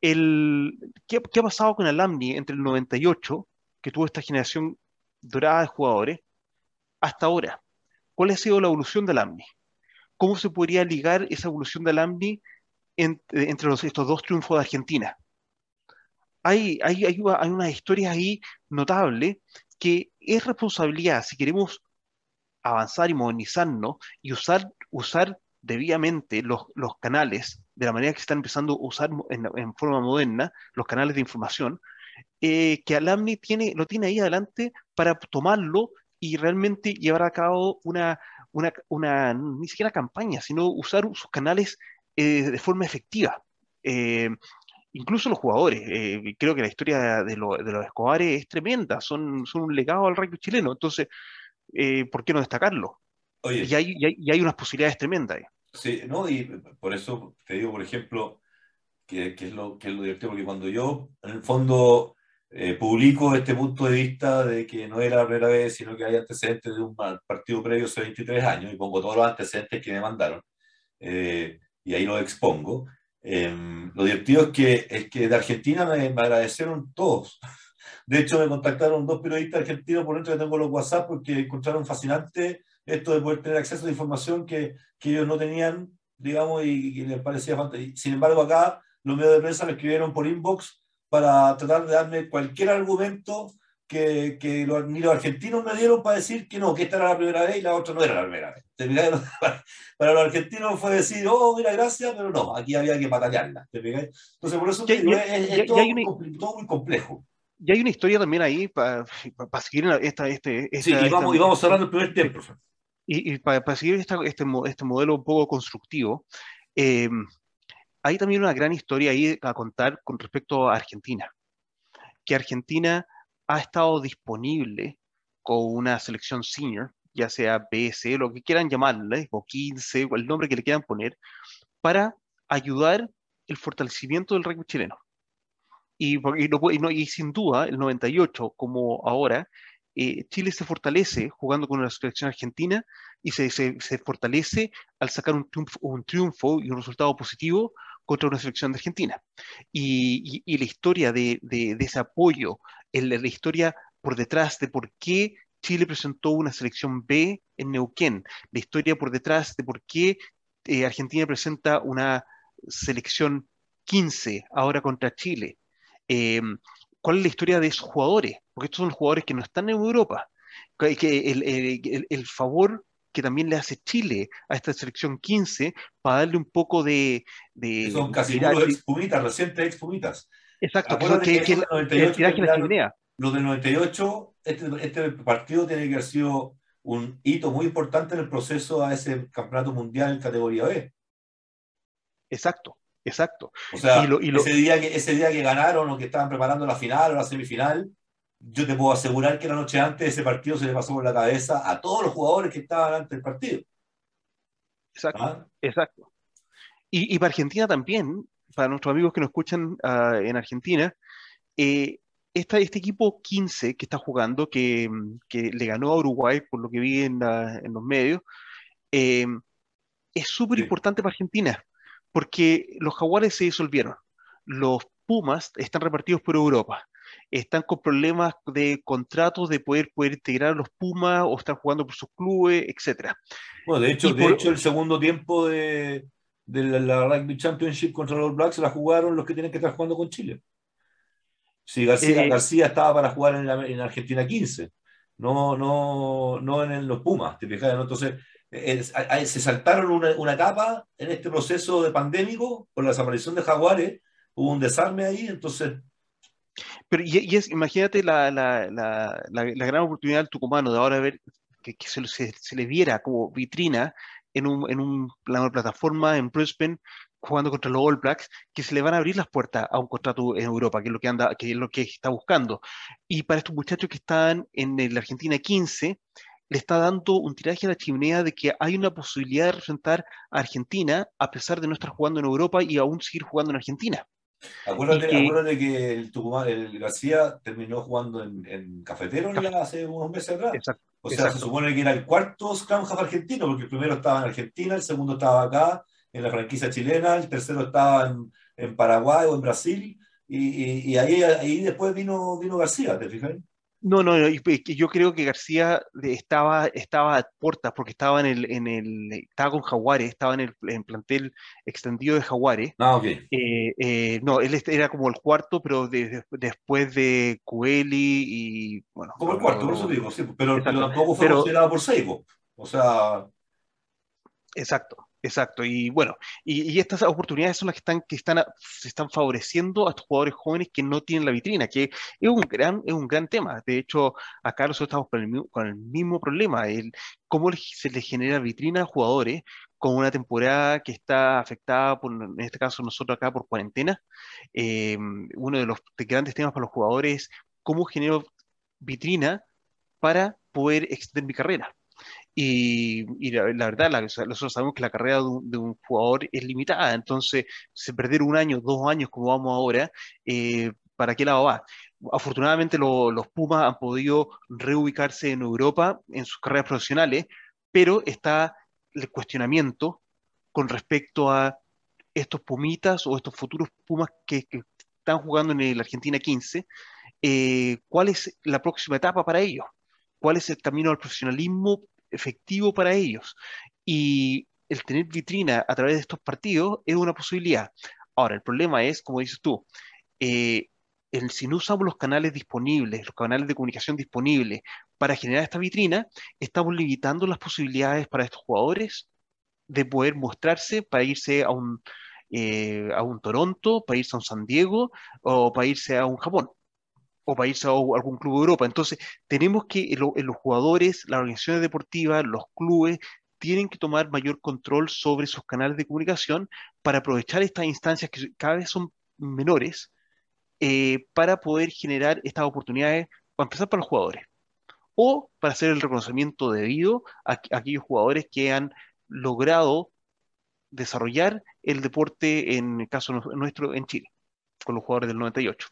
El, ¿qué, ¿Qué ha pasado con el AMNI entre el 98, que tuvo esta generación dorada de jugadores, hasta ahora? ¿Cuál ha sido la evolución del AMNI? ¿Cómo se podría ligar esa evolución del AMNI entre los, estos dos triunfos de Argentina? Hay, hay, hay, hay unas historias ahí notables que es responsabilidad, si queremos avanzar y modernizarnos y usar, usar debidamente los, los canales de la manera que están empezando a usar en, forma moderna los canales de información, eh, que Alamni tiene, lo tiene ahí adelante para tomarlo y realmente llevar a cabo una, una, una ni siquiera campaña, sino usar sus canales eh, de forma efectiva. Eh, incluso los jugadores, creo que la historia de, lo, de, los Escobares es tremenda, son, son un legado al rugby chileno, entonces, ¿por qué no destacarlo? Y, hay, y, hay, unas posibilidades tremendas. Sí, ¿no? Y por eso te digo, por ejemplo, que, que es, lo, que es lo divertido, porque cuando yo, en el fondo, eh, publico este punto de vista de que no era la primera vez, sino que hay antecedentes de un partido previo hace 23 años, y pongo todos los antecedentes que me mandaron, eh, y ahí lo expongo. Em, lo divertido es que, es que de Argentina me, me, agradecieron todos. De hecho, me contactaron dos periodistas argentinos por dentro que tengo los WhatsApp porque encontraron fascinante esto de poder tener acceso a información que, que ellos no tenían, digamos, y, que les parecía fantástico. Sin embargo, acá los medios de prensa me escribieron por inbox para tratar de darme cualquier argumento que, que los, ni los argentinos me dieron para decir que no, que esta era la primera vez y la otra no era la primera vez. Para los argentinos fue decir, oh, mira, gracias, pero no, aquí había que batallarla. Entonces, por eso es, todo, muy complejo. Y hay una historia también ahí para, para seguir esta, este, esta, Sí, y vamos, y vamos cerrando el primer tiempo y, para, seguir este, este, modelo un poco constructivo, eh, hay también una gran historia ahí a contar con respecto a Argentina, que Argentina ha estado disponible con una selección senior, ya sea BS, lo que quieran llamarle, o 15, o el nombre que le quieran poner, para ayudar el fortalecimiento del rugby chileno. Y, y, y, sin duda, el 98, como ahora, eh, Chile se fortalece jugando con la selección argentina y se, se, fortalece al sacar un triunfo, un triunfo, y un resultado positivo contra una selección de Argentina. Y, la historia de, de, ese apoyo, la, historia por detrás de por qué Chile presentó una selección B en Neuquén, la historia por detrás de por qué eh, Argentina presenta una selección 15 ahora contra Chile. Eh, ¿Cuál es la historia de esos jugadores? porque estos son jugadores que no están en Europa, que el, favor que también le hace Chile a esta selección 15 para darle un poco de... de son casi puros expumitas, recientes expumitas. Exacto, que, que, que, que 98, Los del 98, este, este partido tiene que haber sido un hito muy importante en el proceso a ese campeonato mundial en categoría B. Exacto, exacto. O sea, y lo, y lo... Ese, día que, ese día que ganaron o que estaban preparando la final o la semifinal, yo te puedo asegurar que la noche antes de ese partido se le pasó por la cabeza a todos los jugadores que estaban antes del partido. Exacto, ¿Ah? exacto. Y, para Argentina también, para nuestros amigos que nos escuchan uh, en Argentina, eh, este equipo 15 que está jugando, que, que, le ganó a Uruguay, por lo que vi en, la, en los medios, eh, es súper importante para Argentina, porque los jaguares se disolvieron, los Pumas están repartidos por Europa están con problemas de contratos de poder, poder integrar a los Pumas o están jugando por sus clubes, etc. Bueno, de hecho, de hecho el segundo tiempo de, de la, Rugby Championship contra los Blacks la jugaron los que tienen que estar jugando con Chile. Sí, García, eh, García estaba para jugar en, en, Argentina 15, no, no, no en, los Pumas, ¿te fijas? Entonces, se saltaron una, una, etapa en este proceso de pandémico con la desaparición de Jaguares, hubo un desarme ahí, entonces pero y, es, imagínate la, la, la, la, gran oportunidad del tucumano de ahora ver que, que se, se, le viera como vitrina en, un, en un, una plataforma en Brisbane jugando contra los All Blacks, que se le van a abrir las puertas a un contrato en Europa, que es lo que anda, que es lo que está buscando. Y para estos muchachos que están en la Argentina 15, le está dando un tiraje a la chimenea de que hay una posibilidad de representar a Argentina a pesar de no estar jugando en Europa y aún seguir jugando en Argentina. Acuérdate que, acuérdate que el, Tucumán, el García terminó jugando en, en Cafetero hace unos meses atrás. o sea, se supone que era el cuarto Scrum Half argentino, porque el primero estaba en Argentina, el segundo estaba acá, en la franquicia chilena, el tercero estaba en, en Paraguay o en Brasil, y, y, y ahí, ahí después vino, vino García, ¿te fijas? No, no, yo creo que García estaba, estaba a puertas porque estaba en el, en el, estaba con Jaguares, estaba en el en plantel extendido de Jaguares. Ah, ok. Eh, eh, no, él era como el cuarto, pero después de Cueli y bueno. Como el cuarto, por eso digo, sí, pero, tampoco fue considerado por Seibo. O sea... Exacto. Exacto, y bueno, y, estas oportunidades son las que están, que están, se están favoreciendo a estos jugadores jóvenes que no tienen la vitrina, que es un gran, es un gran tema. De hecho, acá nosotros estamos con el, con el mismo problema, el cómo se les genera vitrina a jugadores con una temporada que está afectada, por, en este caso nosotros acá, por cuarentena. Eh, uno de los grandes temas para los jugadores es cómo genero vitrina para poder extender mi carrera. Y, la, verdad, nosotros sabemos que la carrera de un, jugador es limitada, entonces se perder un año, dos años como vamos ahora, eh, ¿para qué lado va? Afortunadamente los Pumas han podido reubicarse en Europa en sus carreras profesionales, pero está el cuestionamiento con respecto a estos Pumitas o estos futuros Pumas que, están jugando en la Argentina 15, eh, ¿cuál es la próxima etapa para ellos? ¿Cuál es el camino al profesionalismo efectivo para ellos. Y el tener vitrina a través de estos partidos es una posibilidad. Ahora, el problema es, como dices tú, eh, el, si no usamos los canales disponibles, los canales de comunicación disponibles para generar esta vitrina, estamos limitando las posibilidades para estos jugadores de poder mostrarse para irse a un, eh, a un Toronto, para irse a un San Diego o para irse a un Japón o irse a algún club de Europa. Entonces, tenemos que los jugadores, las organizaciones deportivas, los clubes, tienen que tomar mayor control sobre sus canales de comunicación para aprovechar estas instancias que cada vez son menores eh, para poder generar estas oportunidades, para empezar para los jugadores, o para hacer el reconocimiento debido a, a aquellos jugadores que han logrado desarrollar el deporte, en el caso nuestro, en Chile, con los jugadores del 98.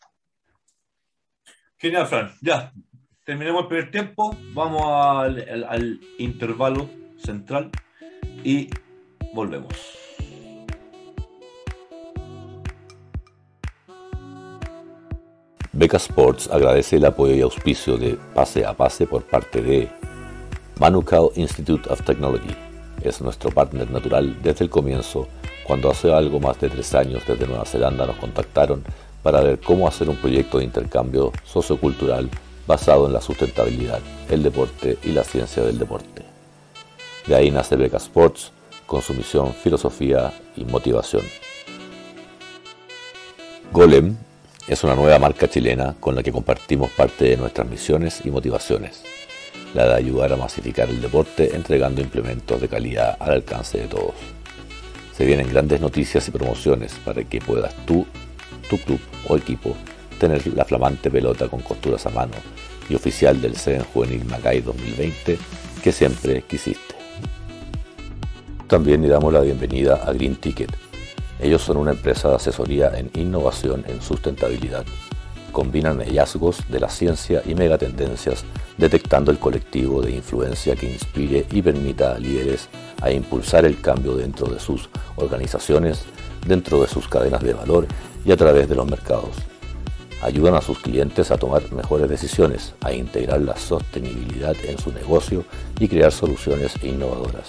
Genial, Fran. Ya, terminemos el primer tiempo, vamos al, intervalo central y volvemos. Beca Sports agradece el apoyo y auspicio de Pase a Pase por parte de Manukau Institute of Technology. Es nuestro partner natural desde el comienzo, cuando hace algo más de tres años desde Nueva Zelanda nos contactaron para ver cómo hacer un proyecto de intercambio sociocultural basado en la sustentabilidad, el deporte y la ciencia del deporte. De ahí nace Beca Sports con su misión, filosofía y motivación. Golem es una nueva marca chilena con la que compartimos parte de nuestras misiones y motivaciones, la de ayudar a masificar el deporte entregando implementos de calidad al alcance de todos. Se vienen grandes noticias y promociones para que puedas tú tu club o equipo tener la flamante pelota con costuras a mano y oficial del CEN Juvenil Macay 2020 que siempre quisiste. También le damos la bienvenida a Green Ticket. Ellos son una empresa de asesoría en innovación en sustentabilidad. Combinan hallazgos de la ciencia y megatendencias detectando el colectivo de influencia que inspire y permita a líderes a impulsar el cambio dentro de sus organizaciones, dentro de sus cadenas de valor y a través de los mercados. Ayudan a sus clientes a tomar mejores decisiones, a integrar la sostenibilidad en su negocio y crear soluciones innovadoras.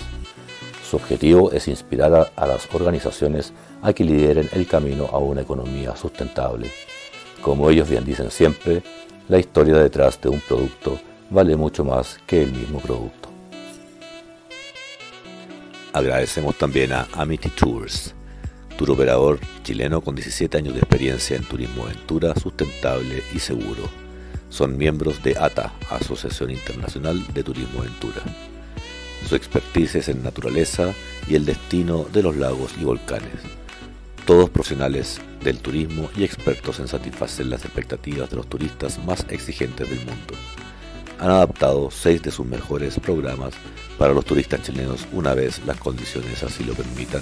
Su objetivo es inspirar a, las organizaciones a que lideren el camino a una economía sustentable. Como ellos bien dicen siempre, la historia detrás de un producto vale mucho más que el mismo producto. Agradecemos también a Amity Tours operador chileno con 17 años de experiencia en turismo aventura sustentable y seguro. Son miembros de ATA, Asociación Internacional de Turismo Aventura. Su expertise es en naturaleza y el destino de los lagos y volcanes. Todos profesionales del turismo y expertos en satisfacer las expectativas de los turistas más exigentes del mundo. Han adaptado seis de sus mejores programas para los turistas chilenos una vez las condiciones así lo permitan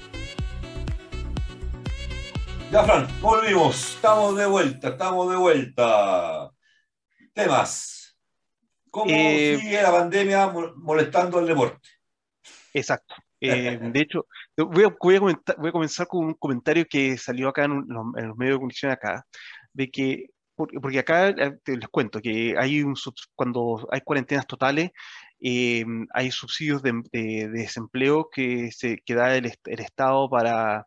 Ya, Fran, volvimos. Estamos de vuelta, estamos de vuelta. Temas. ¿Cómo eh, sigue la pandemia molestando al deporte? Exacto. Eh, de hecho, voy a, voy, a comenzar con un comentario que salió acá en, los, medios de comunicación acá, de que, porque acá eh, les cuento que hay un, cuando hay cuarentenas totales, eh, hay subsidios de, desempleo que, se, que da el, Estado para,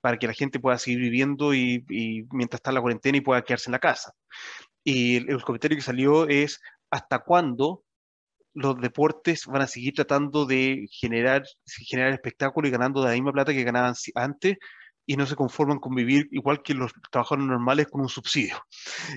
para que la gente pueda seguir viviendo y, mientras está la cuarentena y pueda quedarse en la casa. Y el comentario que salió es, ¿hasta cuándo los deportes van a seguir tratando de generar, generar espectáculo y ganando de la misma plata que ganaban antes y no se conforman con vivir igual que los trabajadores normales con un subsidio.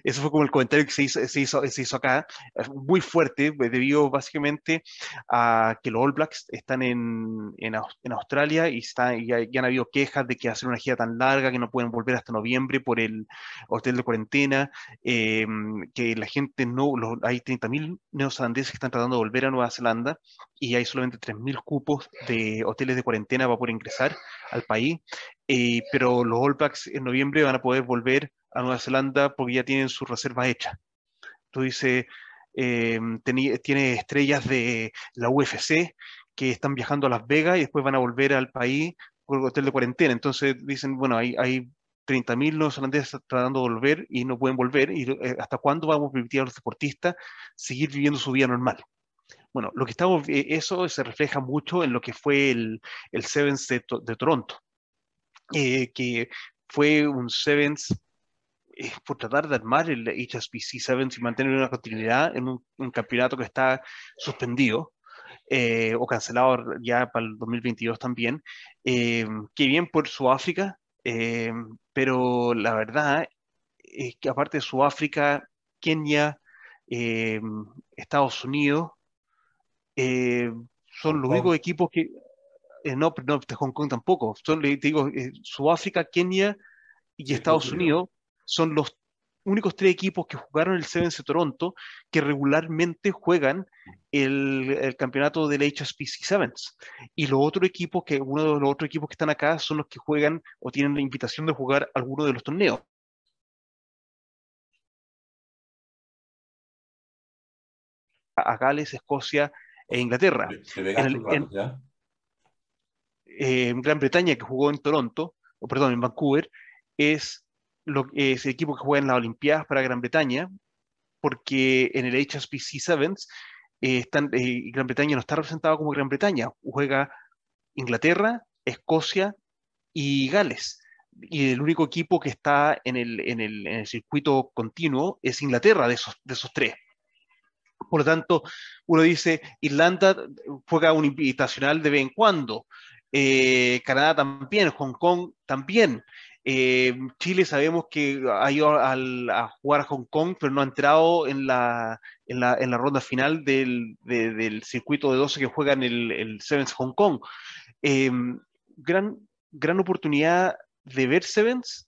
Eso fue como el comentario que se hizo, se hizo, se hizo acá, muy fuerte, pues, debido básicamente a que los All Blacks están en, en, en Australia y, está, y, ya han habido quejas de que hacen una gira tan larga que no pueden volver hasta noviembre por el hotel de cuarentena, eh, que la gente no, hay 30.000 neozelandeses que están tratando de volver a Nueva Zelanda y hay solamente 3.000 cupos de hoteles de cuarentena para poder ingresar al país. Eh, pero los All Blacks en noviembre van a poder volver a Nueva Zelanda porque ya tienen sus reservas hechas. Tú dices, eh, tiene estrellas de la UFC que están viajando a Las Vegas y después van a volver al país por el hotel de cuarentena. Entonces dicen, bueno, hay, hay 30.000 neozelandeses tratando de volver y no pueden volver. ¿Y eh, hasta cuándo vamos a permitir a los deportistas seguir viviendo su vida normal? Bueno, lo que estamos, eso se refleja mucho en lo que fue el, el Sevens de Toronto. Eh, que fue un Sevens eh, por tratar de armar el HSBC Sevens y mantener una continuidad en un, campeonato que está suspendido eh, o cancelado ya para el 2022 también. que bien por Sudáfrica, pero la verdad es que aparte de Sudáfrica, Kenia, Estados Unidos, son los únicos equipos que eh, no, no, de Hong Kong tampoco. Son, te digo, eh, Sudáfrica, Kenia y Estados Unidos son los únicos tres equipos que jugaron el Sevens de Toronto que regularmente juegan el, campeonato del HSBC Sevens. Y los otros equipos, que uno de los otros equipos que están acá son los que juegan o tienen la invitación de jugar alguno de los torneos. A Gales, Escocia e Inglaterra. Eh, Gran Bretaña, que jugó en Toronto, o perdón, en Vancouver, es, lo, el equipo que juega en las Olimpiadas para Gran Bretaña, porque en el HSBC Sevens eh, eh, Gran Bretaña no está representado como Gran Bretaña, juega Inglaterra, Escocia y Gales. Y el único equipo que está en el, en el, en el circuito continuo es Inglaterra de esos, de esos tres. Por lo tanto, uno dice, Irlanda juega un invitacional de vez en cuando, eh, Canadá también, Hong Kong también. Eh, Chile sabemos que ha ido a jugar a Hong Kong, pero no ha entrado en la, en la, en la ronda final del, del, circuito de 12 que juega en el, el Sevens Hong Kong. Eh, gran, gran oportunidad de ver Sevens,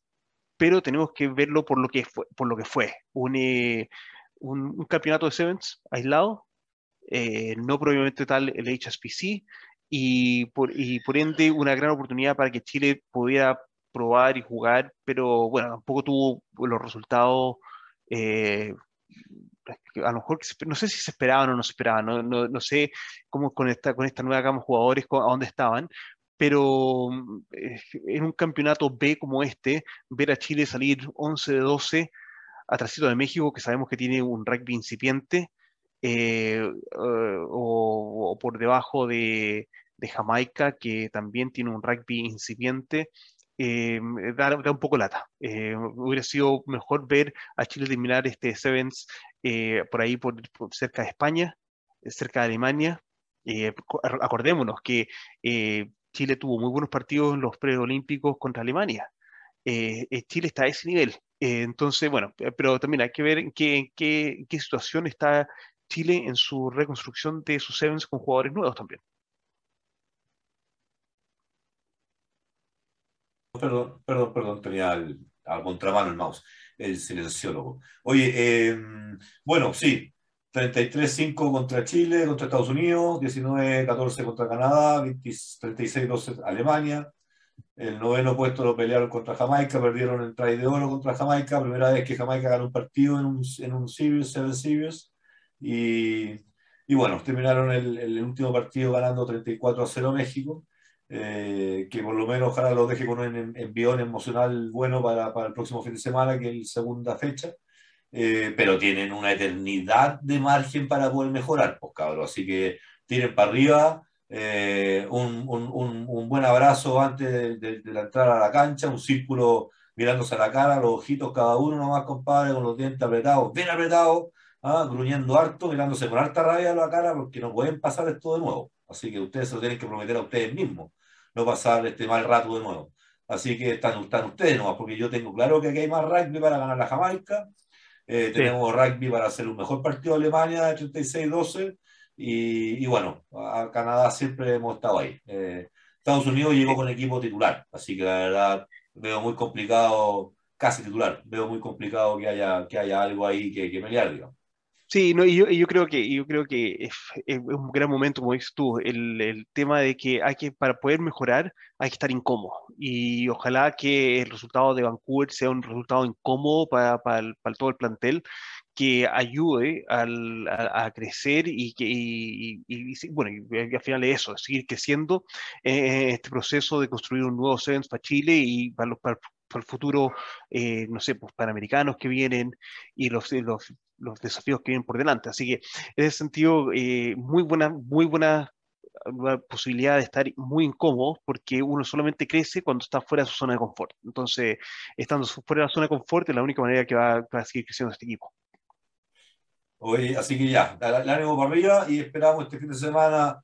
pero tenemos que verlo por lo que fue, por lo que fue. Un, un, campeonato de Sevens aislado, no probablemente tal el HSPC, y por, y por ende una gran oportunidad para que Chile pudiera probar y jugar, pero bueno, tampoco tuvo los resultados, eh, a lo mejor, no sé si se esperaban o no se esperaban, no, no, no sé cómo con esta, con esta nueva gama de jugadores, a dónde estaban, pero eh, en un campeonato B como este, ver a Chile salir 11 de 12 atrásito de México, que sabemos que tiene un rugby incipiente, eh, o, por debajo de, Jamaica, que también tiene un rugby incipiente, eh, da, un poco lata. Eh, hubiera sido mejor ver a Chile terminar este Sevens por ahí, por, cerca de España, cerca de Alemania. acordémonos que Chile tuvo muy buenos partidos en los preolímpicos contra Alemania. Chile está a ese nivel. entonces, bueno, pero también hay que ver en qué, qué, qué situación está Chile en su reconstrucción de sus Sevens con jugadores nuevos también. Perdón, perdón, perdón, tenía al, contramano el mouse, el silenciólogo. Oye, em, bueno, sí, 33-5 contra Chile, contra Estados Unidos, 19-14 contra Canadá, 36-12 Alemania. El noveno puesto lo pelearon contra Jamaica, perdieron el try de oro contra Jamaica, primera vez que Jamaica ganó un partido en un, en un Series, Seven Series. Y, y bueno, terminaron el, el, último partido ganando 34 a 0 México. eh, que por lo menos ojalá lo deje con un envión emocional bueno para, para el próximo fin de semana, que es la segunda fecha. Eh, pero tienen una eternidad de margen para poder mejorar, pues cabrón. Así que tienen para arriba, eh, un, un, un, buen abrazo antes de, de, la entrada a la cancha, un círculo mirándose a la cara, los ojitos cada uno nomás, compadre, con los dientes apretados, bien apretados, ¿ah? gruñendo harto, mirándose con alta rabia a la cara, porque no pueden pasar esto de nuevo. Así que ustedes se lo tienen que prometer a ustedes mismos, no pasar este mal rato de nuevo. Así que están, están ustedes nomás, porque yo tengo claro que aquí hay más rugby para ganar la Jamaica, eh, tenemos rugby para hacer un mejor partido de Alemania de 36-12, y, y, bueno, a Canadá siempre hemos estado ahí. Eh, Estados Unidos llegó con equipo titular, así que la verdad veo muy complicado, casi titular, veo muy complicado que haya, que haya algo ahí que, que pelear, digamos. Sí, no, y yo, yo, creo que, yo creo que es, es, un gran momento, como dices tú, el, el, tema de que hay que, para poder mejorar, hay que estar incómodo. Y ojalá que el resultado de Vancouver sea un resultado incómodo para, para, para todo el plantel, que ayude al, a, a, crecer y que, y, y, y, bueno, y al final es eso, seguir creciendo en este proceso de construir un nuevo Sevens para Chile y para, los, para, para el futuro, eh, no sé, pues panamericanos que vienen y los, los, los, desafíos que vienen por delante. Así que en ese sentido, eh, muy buena, muy buena posibilidad de estar muy incómodo porque uno solamente crece cuando está fuera de su zona de confort. Entonces, estando fuera de la zona de confort es la única manera que va, va a seguir creciendo este equipo. Oye, así que ya, la ánimo para arriba y esperamos este fin de semana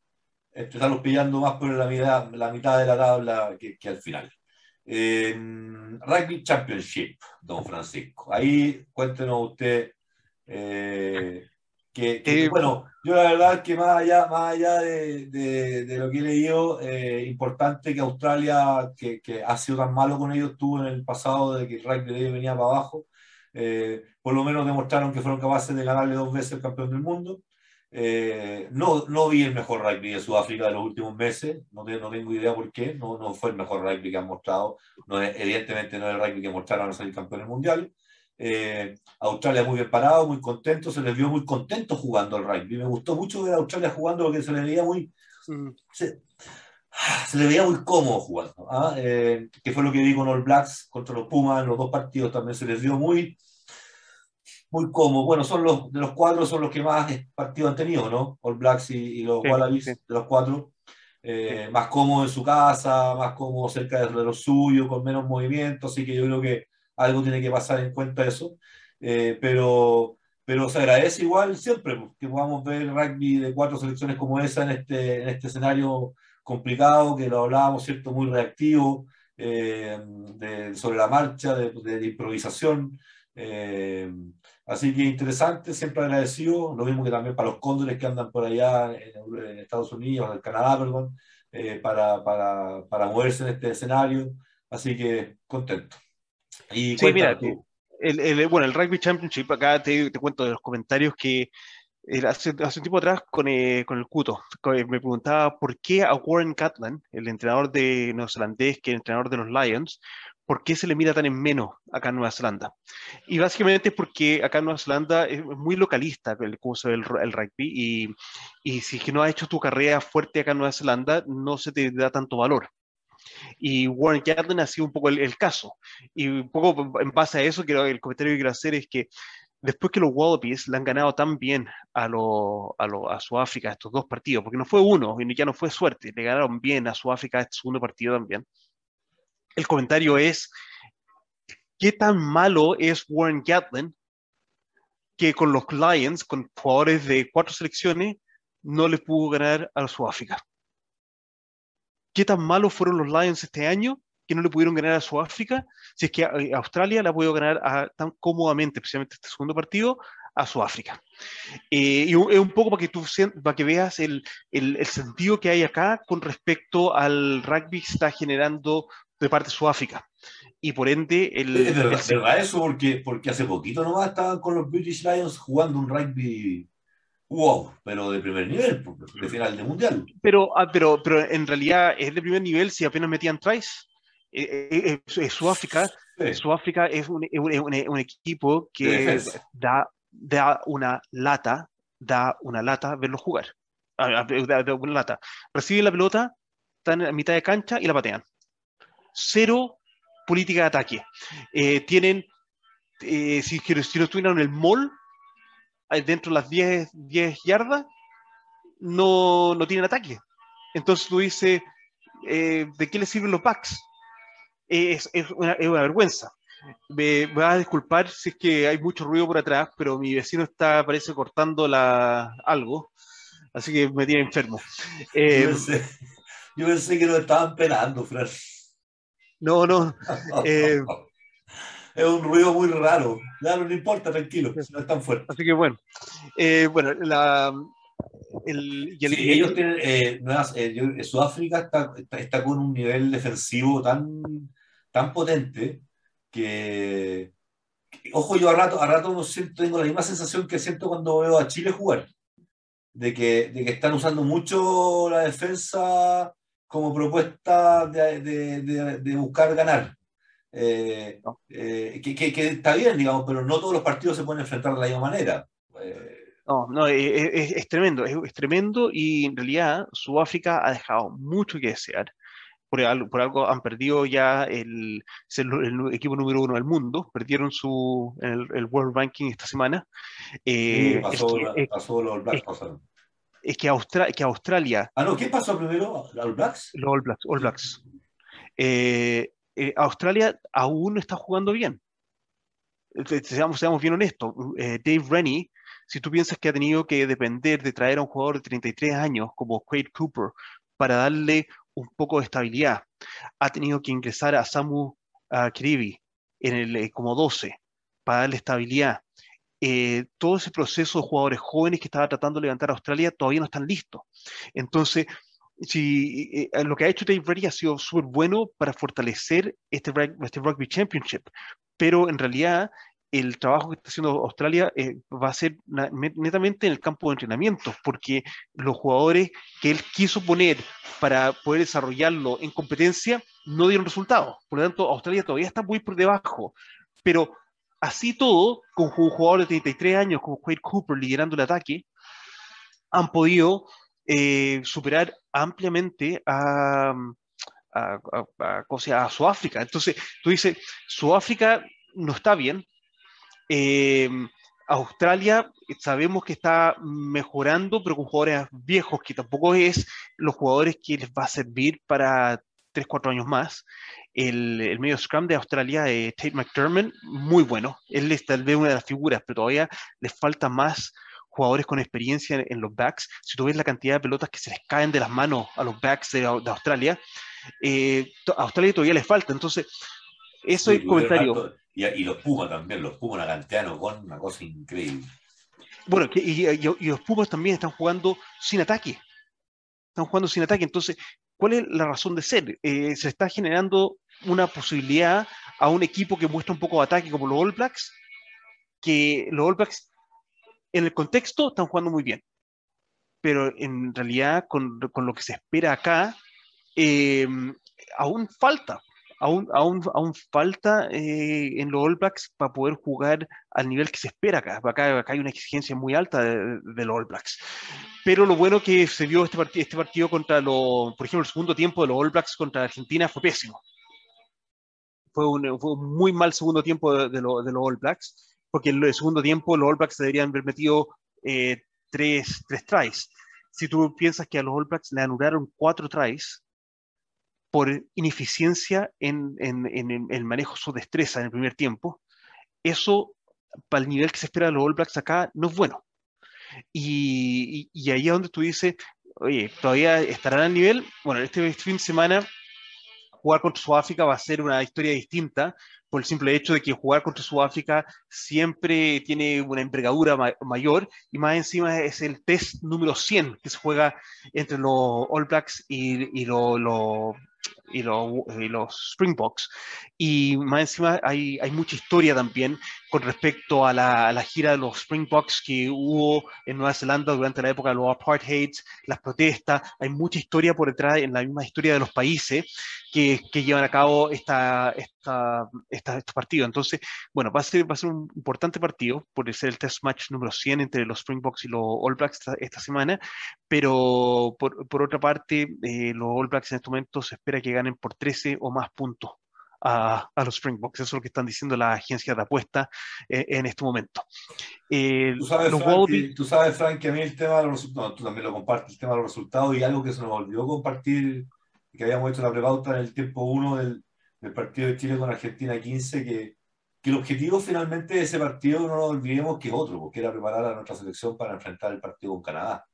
estarlos pillando más por la mitad, la mitad de la tabla que, que al final. Eh, Rugby Championship, don Francisco. Ahí cuéntenos usted eh, que, que, bueno, yo la verdad es que más allá, más allá de, de, de lo que he leído, eh, importante que Australia, que, que, ha sido tan malo con ellos, tuvo en el pasado de que el rugby de ellos venía para abajo, eh, por lo menos demostraron que fueron capaces de ganarle dos veces el campeón del mundo. Eh, no, no vi el mejor rugby de Sudáfrica de los últimos meses, no, te, no tengo idea por qué, no, no fue el mejor rugby que han mostrado, no, evidentemente no es el rugby que mostraron a salir campeones mundiales. Eh, Australia muy bien parado, muy contento, se les vio muy contento jugando al rugby. Me gustó mucho ver a Australia jugando porque se les veía muy. Mm. Se, se le veía muy cómodo jugando. ¿ah? Eh, que fue lo que vi con All Blacks contra los Pumas en los dos partidos, también se les vio muy, muy cómodo. Bueno, son los de los cuatro son los que más partidos han tenido, ¿no? All Blacks y, y los sí, Wallabies, sí. de los cuatro. Eh, más cómodo en su casa, más cómodo cerca de, de lo suyo, con menos movimiento, así que yo creo que algo tiene que pasar en cuenta eso, eh, pero, pero se agradece igual siempre pues, que podamos ver rugby de cuatro selecciones como esa en este, en este escenario complicado, que lo hablábamos, ¿cierto? Muy reactivo, eh, de, sobre la marcha, de, de, improvisación. Eh, así que interesante, siempre agradecido, lo mismo que también para los cóndores que andan por allá en, en Estados Unidos, en Canadá, perdón, eh, para, para, para moverse en este escenario. Así que contento. Y sí, mira. El, el, bueno, el Rugby Championship, acá te, te cuento de los comentarios que hace, hace, un tiempo atrás con, eh, con el Cuto, me preguntaba por qué a Warren Catlin, el entrenador de neozelandés, que es el entrenador de los Lions, por qué se le mira tan en menos acá en Nueva Zelanda. Y básicamente es porque acá en Nueva Zelanda es muy localista el curso del el rugby y, y si es que no has hecho tu carrera fuerte acá en Nueva Zelanda, no se te da tanto valor. Y Warren Catlin ha sido un poco el, el, caso. Y un poco en base a eso, quiero, el comentario que quiero hacer es que después que los Wallabies le han ganado tan bien a, lo, a, lo, a Sudáfrica estos dos partidos, porque no fue uno, y ya no fue suerte, le ganaron bien a Sudáfrica este segundo partido también. El comentario es, ¿qué tan malo es Warren Gatlin que con los Lions, con jugadores de cuatro selecciones, no le pudo ganar a Sudáfrica? ¿Qué tan malos fueron los Lions este año que no le pudieron ganar a Sudáfrica, si es que eh, Australia la ha podido ganar a, tan cómodamente, especialmente este segundo partido, a Sudáfrica. Eh, y es un poco para que tú para que veas el, el, el, sentido que hay acá con respecto al rugby que está generando de parte de Sudáfrica. Y por ende... El, es verdad, el, verdad eso, porque, porque hace poquito nomás estaban con los British Lions jugando un rugby wow, pero de primer nivel, de final de mundial. Pero, ah, pero, pero en realidad es de primer nivel si apenas metían tries. Eh, eh, eh, Sudáfrica, sí. Sudáfrica es un, un, un, un equipo que da, da, una lata, da una lata verlo jugar. Da, da una lata. Recibe la pelota, están a mitad de cancha y la patean. Cero política de ataque. Eh, tienen, eh, si, si no estuvieran en el mall, dentro de las 10, 10 yardas, no, no tienen ataque. Entonces tú dices, eh, ¿de qué les sirven los packs? Es, es, una, es, una, vergüenza. Me, me, vas a disculpar si es que hay mucho ruido por atrás, pero mi vecino está, parece, cortando la, algo, así que me tiene enfermo. Eh, yo, pensé, yo, pensé, que nos estaban pelando, Fran. No, no. Eh, es un ruido muy raro. Ya no, importa, tranquilo, no es tan fuerte. Así que bueno. Eh, bueno, la, el, y el, sí, ellos tienen, eh, nuevas, eh, Sudáfrica está, está, está, con un nivel defensivo tan, tan potente que, que, ojo, yo a rato, a rato no siento, tengo la misma sensación que siento cuando veo a Chile jugar, de que, de que están usando mucho la defensa como propuesta de, de, de buscar ganar. Eh, eh, que, que, que, está bien, digamos, pero no todos los partidos se pueden enfrentar de la misma manera. Eh, no, no, es, es, es tremendo, es, es, tremendo y en realidad Sudáfrica ha dejado mucho que desear. Por algo, por algo han perdido ya el, el, el, equipo número uno del mundo, perdieron su, el, el World Ranking esta semana. Eh, sí, pasó, que, pasó los Blacks, pasaron. Es que, Austra que Australia... Ah, no, ¿qué pasó primero? ¿Los All Blacks? Los All Blacks. All Blacks. Eh, eh, Australia aún no está jugando bien. Seamos, seamos bien honestos. Eh, Dave Rennie, si tú piensas que ha tenido que depender de traer a un jugador de 33 años como Quade Cooper para darle un poco de estabilidad, ha tenido que ingresar a Samu uh, en el, eh, como 12 para darle estabilidad. Eh, todo ese proceso de jugadores jóvenes que estaba tratando de levantar a Australia todavía no están listos. Entonces, si, eh, lo que ha hecho Dave Brady ha sido súper bueno para fortalecer este, este Rugby Championship, pero en realidad el trabajo que está haciendo Australia eh, va a ser netamente en el campo de entrenamiento, porque los jugadores que él quiso poner para poder desarrollarlo en competencia no dieron resultados. Por lo tanto, Australia todavía está muy por debajo. Pero así todo, con un jugador de 33 años como Quade Cooper liderando el ataque, han podido eh, superar ampliamente a, a, a, a, a Sudáfrica. Entonces, tú dices, Sudáfrica no está bien. Eh, Australia sabemos que está mejorando, pero con jugadores viejos, que tampoco es los jugadores que les va a servir para 3, 4 años más. El, el medio scrum de Australia, eh, Tate McDermott, muy bueno. Él es tal vez una de las figuras, pero todavía les falta más jugadores con experiencia en, en, los backs. Si tú ves la cantidad de pelotas que se les caen de las manos a los backs de, de Australia, eh, a Australia todavía les falta. Entonces, eso sí, es comentario. Y, y, los Pumas también, los Pumas, una cantidad no con una cosa increíble. Bueno, y, y, y, los Pumas también están jugando sin ataque. Están jugando sin ataque. Entonces, ¿cuál es la razón de ser? Eh, se está generando una posibilidad a un equipo que muestra un poco de ataque como los All Blacks, que los All Blacks en el contexto están jugando muy bien, pero en realidad con, con lo que se espera acá, eh, aún falta, aún, aún, aún falta eh, en los All Blacks para poder jugar al nivel que se espera acá. Acá, acá hay una exigencia muy alta de, de, los All Blacks. Pero lo bueno que se vio este, part este partido contra los, por ejemplo, el segundo tiempo de los All Blacks contra Argentina fue pésimo. Fue un, fue un muy mal segundo tiempo de, de, lo, de los All Blacks porque en el segundo tiempo los All Blacks deberían haber metido eh, tres, tres tries. Si tú piensas que a los All Blacks le anularon cuatro tries por ineficiencia en, en, en, el manejo su destreza en el primer tiempo, eso para el nivel que se espera de los All Blacks acá no es bueno. Y, y, y ahí es donde tú dices, oye, ¿todavía estarán al nivel? Bueno, este fin de semana jugar contra Sudáfrica va a ser una historia distinta, por el simple hecho de que jugar contra Sudáfrica siempre tiene una envergadura ma mayor y más encima es el test número 100 que se juega entre los All Blacks y, y los lo, y los, y los Springboks. Y más encima hay, hay mucha historia también con respecto a la, a la, gira de los Springboks que hubo en Nueva Zelanda durante la época de los apartheids, las protestas. Hay mucha historia por detrás en la misma historia de los países que, que llevan a cabo esta, esta, esta, estos partidos. Entonces, bueno, va a, ser, va a ser un importante partido por ser el test match número 100 entre los Springboks y los All Blacks esta, esta semana, pero por, por otra parte, eh, los All Blacks en este momento se espera que ganen por 13 o más puntos a, a, los Springboks. Eso es lo que están diciendo las agencias de apuesta eh, en este momento. Eh, ¿Tú, sabes, Frank, que, tú sabes, Frank, que a mí el tema de los resultados, no, tú también lo compartes, el tema de los resultados y algo que se nos olvidó compartir, que habíamos hecho la prepauta en el tiempo 1 del, del, partido de Chile con Argentina 15, que, que el objetivo finalmente de ese partido, no nos olvidemos que es otro, porque era preparar a nuestra selección para enfrentar el partido con Canadá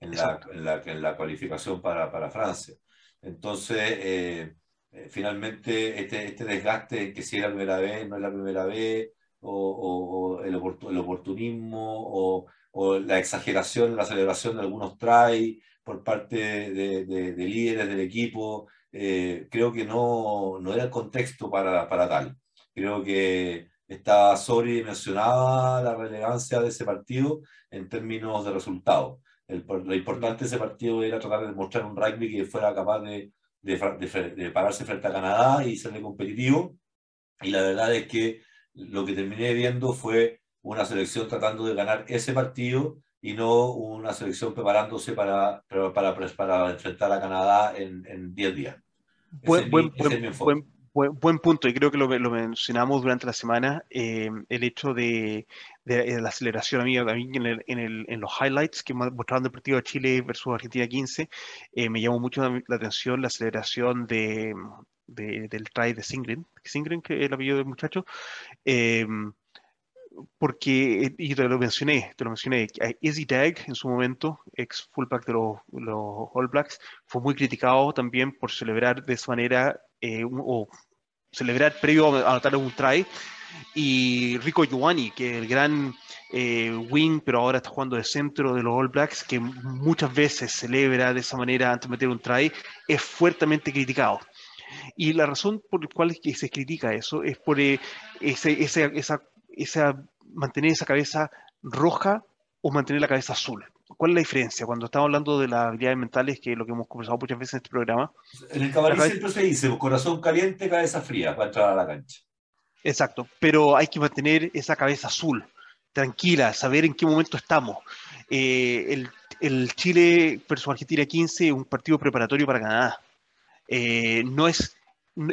en, la, en la, en la, cualificación para, para Francia. Entonces, eh, eh, finalmente este, este desgaste que si es la primera vez, no es la primera vez, o, o, o el, el, oportunismo, o, o, la exageración, la celebración de algunos try por parte de, de, de líderes del equipo, eh, creo que no, no, era el contexto para, para tal. Creo que estaba mencionaba la relevancia de ese partido en términos de resultados. El, lo importante de ese partido era tratar de demostrar un rugby que fuera capaz de de, de, de, pararse frente a Canadá y serle competitivo. Y la verdad es que lo que terminé viendo fue una selección tratando de ganar ese partido y no una selección preparándose para, para, para, para enfrentar a Canadá en 10 días. Buen, buen, buen, buen, buen, punto, y creo que lo, lo mencionamos durante la semana, eh, el hecho de, de, de, la aceleración, también en, el, en, el, en, los highlights que mostraron del partido de Chile versus Argentina 15, eh, me llamó mucho la atención la aceleración de, del try de Singren, Singren, que es el apellido del muchacho, eh, porque, y te lo mencioné, te lo mencioné, Easy Dag en su momento, ex fullback de los, los All Blacks, fue muy criticado también por celebrar de esa manera eh, o celebrar previo a anotar un try. Y Rico Giovanni, que el gran eh, wing, pero ahora está jugando de centro de los All Blacks, que muchas veces celebra de esa manera antes de meter un try, es fuertemente criticado. Y la razón por la cual se critica eso es por eh, ese, ese, esa, esa, mantener esa cabeza roja o mantener la cabeza azul. ¿Cuál es la diferencia cuando estamos hablando de las habilidades mentales, que es lo que hemos conversado muchas veces en este programa? En el cabalí cabeza... siempre se dice, corazón caliente, cabeza fría, para entrar a la cancha. Exacto, pero hay que mantener esa cabeza azul, tranquila, saber en qué momento estamos. Eh, el, el, Chile versus Argentina 15 es un partido preparatorio para Canadá. Eh, no es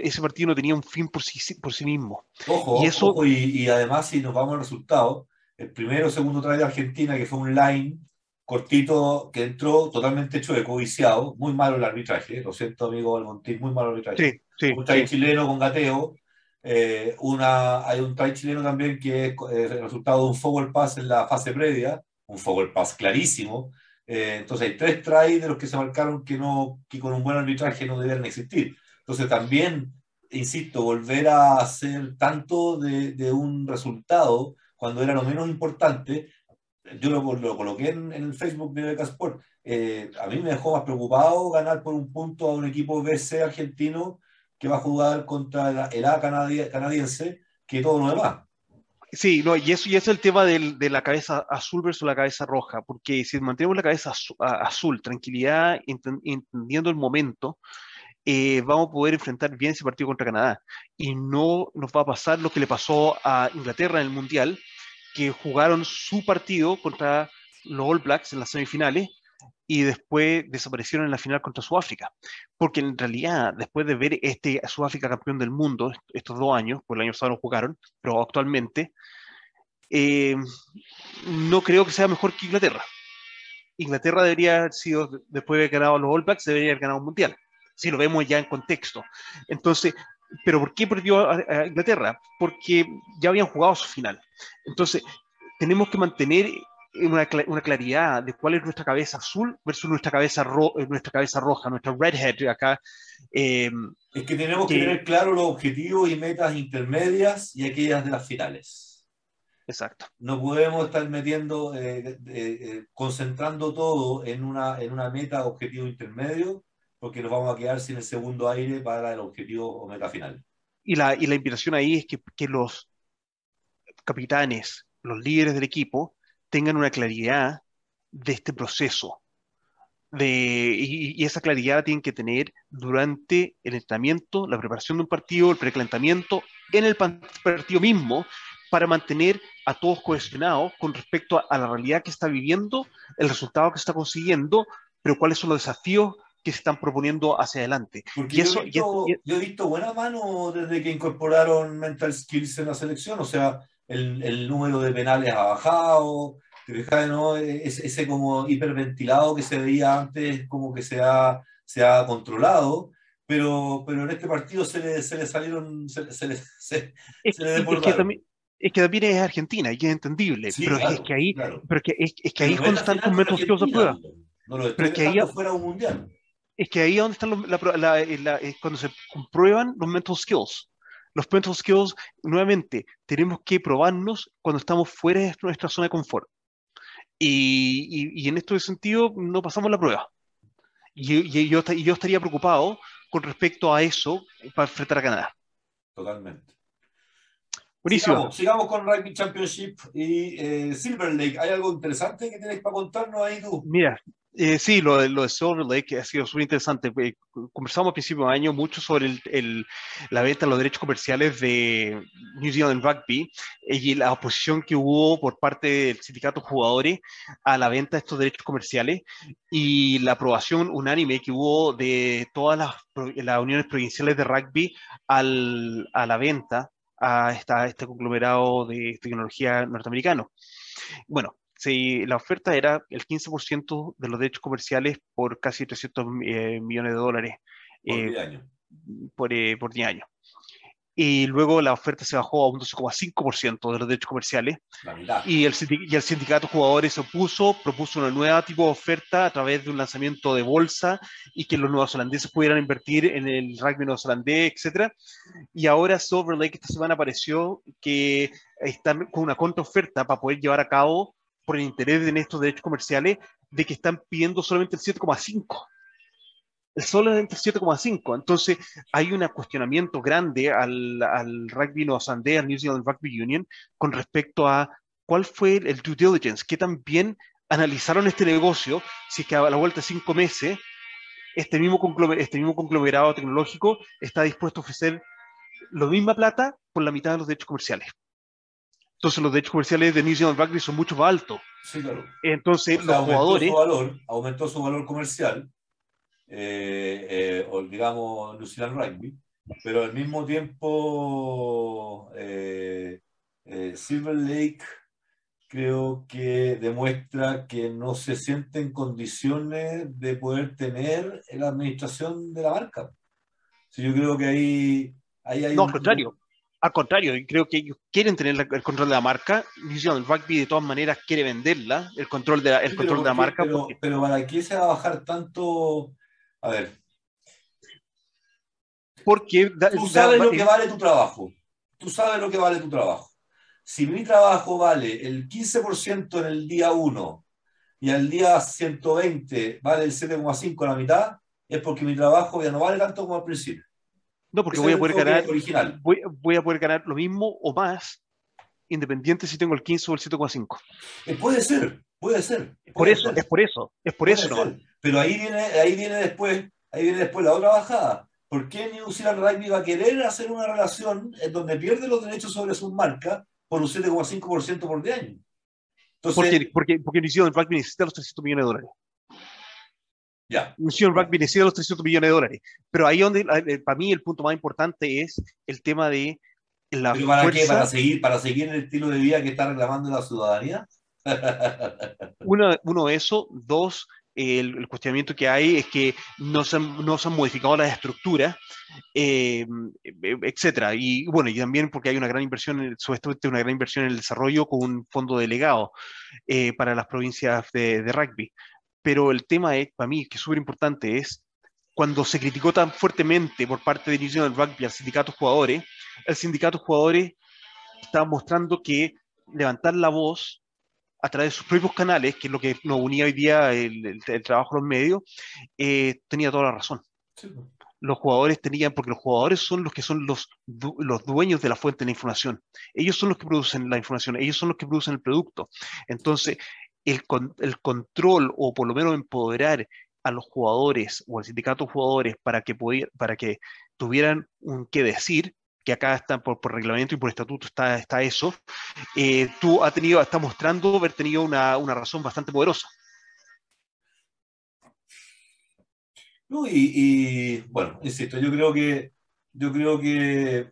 ese partido no tenía un fin por sí, por sí mismo. Ojo, y, eso... Ojo, y, y además si nos vamos al resultado, el primero segundo try de Argentina, que fue un line cortito que entró totalmente hecho de codiciado, muy malo el arbitraje, lo siento amigo Almontín, muy malo el arbitraje. Sí, sí, un try sí. chileno con gateo, eh, una, hay un try chileno también que es el resultado de un forward pass en la fase previa, un forward pass clarísimo, eh, entonces hay tres tries de los que se marcaron que, no, que con un buen arbitraje no debieran existir. Entonces también, insisto, volver a hacer tanto de, de un resultado cuando era lo menos importante, yo lo, lo coloqué en, en, el Facebook de Becasport, eh, a mí me dejó más preocupado ganar por un punto a un equipo BC argentino que va a jugar contra el A canadiense que todo lo demás. Sí, no, y eso y es el tema del, de la cabeza azul versus la cabeza roja, porque si mantenemos la cabeza azul, azul tranquilidad, entendiendo el momento, eh, vamos a poder enfrentar bien ese partido contra Canadá. Y no nos va a pasar lo que le pasó a Inglaterra en el Mundial, que jugaron su partido contra los All Blacks en las semifinales y después desaparecieron en la final contra Sudáfrica. Porque en realidad, después de ver este Sudáfrica campeón del mundo, estos dos años, por el año pasado no jugaron, pero actualmente, eh, no creo que sea mejor que Inglaterra. Inglaterra debería haber sido, después de haber ganado los All Blacks, debería haber ganado un mundial. Si lo vemos ya en contexto. Entonces, ¿pero por qué perdió a, a Inglaterra? Porque ya habían jugado su final. Entonces, tenemos que mantener una, una, claridad de cuál es nuestra cabeza azul versus nuestra cabeza, ro nuestra cabeza roja, nuestra redhead acá. Eh, es que tenemos que, que tener claro los objetivos y metas intermedias y aquellas de las finales. Exacto. No podemos estar metiendo, eh, eh, concentrando todo en una, en una meta objetivo intermedio, porque nos vamos a quedar sin el segundo aire para el objetivo o meta final. Y la, y la invitación ahí es que, que los capitanes, los líderes del equipo, tengan una claridad de este proceso. De, y, y, esa claridad la tienen que tener durante el entrenamiento, la preparación de un partido, el precalentamiento, en el partido mismo, para mantener a todos cohesionados con respecto a, a, la realidad que está viviendo, el resultado que está consiguiendo, pero cuáles son los desafíos que se están proponiendo hacia adelante. Porque y eso, yo, he visto, y, yo he visto buena mano desde que incorporaron mental skills en la selección, o sea, el, el número de penales ha bajado, te fijas, ¿no? Ese, ese, como hiperventilado que se veía antes, como que se ha, se ha controlado, pero, pero en este partido se le, se le salieron, se, se le, se, es, se le es que también, es que también es Argentina y es entendible, sí, pero claro, es que ahí, claro. pero que, es, es que ahí es cuando están los métodos de prueba. No lo pero es que ahí, fuera un mundial. Es que ahí es donde están los, la, la, la, cuando se comprueban los mental skills. Los mental skills, nuevamente, tenemos que probarnos cuando estamos fuera de nuestra zona de confort. Y, y, y, en este sentido no pasamos la prueba. Y, y yo, yo, estaría preocupado con respecto a eso para enfrentar a Canadá. Totalmente. Buenísimo. Sigamos, sigamos con Rugby Championship y eh, Silver Lake. ¿Hay algo interesante que tienes para contarnos ahí tú? Mira, eh, sí, lo, de, lo de Silver Lake ha sido súper interesante. Conversamos a principio de año mucho sobre el, el, la venta de los derechos comerciales de New Zealand Rugby eh, y la oposición que hubo por parte del sindicato de jugadores a la venta de estos derechos comerciales y la aprobación unánime que hubo de todas las, las uniones provinciales de rugby al, a la venta a, esta, a este conglomerado de tecnología norteamericano. Bueno, si la oferta era el 15% de los derechos comerciales por casi 300 eh, millones de dólares por 10 eh, años. Por, eh, por 10 años. Y luego la oferta se bajó a un 12,5% de los derechos comerciales. Y el, y el sindicato de jugadores se opuso, propuso una nueva tipo de oferta a través de un lanzamiento de bolsa y que los neozelandeses pudieran invertir en el rugby neozelandés, etc. Y ahora Silver Lake esta semana apareció que están con una contraoferta para poder llevar a cabo por el interés en estos derechos comerciales de que están pidiendo solamente el 7,5. El solamente el 7,5. Entonces, hay un cuestionamiento grande al, al rugby neozelandés, al New Zealand Rugby Union, con respecto a cuál fue el due diligence, qué tan bien analizaron este negocio, si es que a la vuelta de cinco meses, este mismo, este mismo conglomerado tecnológico está dispuesto a ofrecer la misma plata por la mitad de los derechos comerciales. Entonces los derechos comerciales de New Zealand Rugby son mucho más altos. Sí, claro. Entonces o sea, los aumentó jugadores... Su valor, aumentó su valor comercial, eh, eh, o digamos New Zealand Rugby, pero al mismo tiempo eh, Silver Lake creo que demuestra que no se siente en condiciones de poder tener la administración de la marca. Sí, yo creo que ahí, ahí hay... No, un, al contrario. Al contrario, creo que ellos quieren tener la, el control de la marca. New Zealand Rugby de todas maneras quiere venderla, el control de la, el Sí, control de la marca. pero, porque- pero ¿para qué se va a bajar tanto? A ver, porque da- tú da- sabes lo que vale tu trabajo. Tú sabes lo que vale tu trabajo. Si mi trabajo vale el 15% en el día 1 y al día 120 vale el 7,5 a la mitad, es porque mi trabajo ya no vale tanto como al principio. No, porque voy a poder ganar, original. voy, voy a poder ganar lo mismo o más, independiente si tengo el 15 o el 7,5. Eh, puede ser, puede ser. Por eso, ser, es por eso, es por puede eso ser. Pero ahí viene, ahí viene después, ahí viene después la otra bajada. ¿Por qué New Zealand Rugby va a querer hacer una relación en donde pierde los derechos sobre sus marcas por un 7,5% por de año? Entonces, Porque, porque, porque New Zealand Rugby necesita los 300 millones de dólares. Zealand Rugby necesita los 300 millones de dólares. Pero ahí donde, eh, para mí, el punto más importante es el tema de la ¿pero para qué? fuerza. ¿Para seguir, para seguir el estilo de vida que está reclamando la ciudadanía? Uno, uno eso, dos, el, el cuestionamiento que hay es que no se han, no se han modificado las estructuras, eh, etcétera. Y bueno, y también porque hay una gran inversión, en- supuestamente una gran inversión en el desarrollo con un fondo delegado eh, para las provincias de, de rugby. Pero el tema es, para mí, que es súper importante, es cuando se criticó tan fuertemente por parte de New Zealand Rugby al sindicato de jugadores, el sindicato de jugadores estaba mostrando que levantar la voz a través de sus propios canales, que es lo que nos unía hoy día el, el- el trabajo de los medios, eh, tenía toda la razón. Los jugadores tenían, porque los jugadores son los que son los, los dueños de la fuente de la información. Ellos son los que producen la información, ellos son los que producen el producto. Entonces, el, el control o por lo menos empoderar a los jugadores o al sindicato de jugadores para que, para que tuvieran un qué decir, que acá está por, reglamento y por estatuto está, está eso, eh, tú has tenido, está mostrando haber tenido una, una razón bastante poderosa. No, y, bueno, insisto, yo creo que yo creo que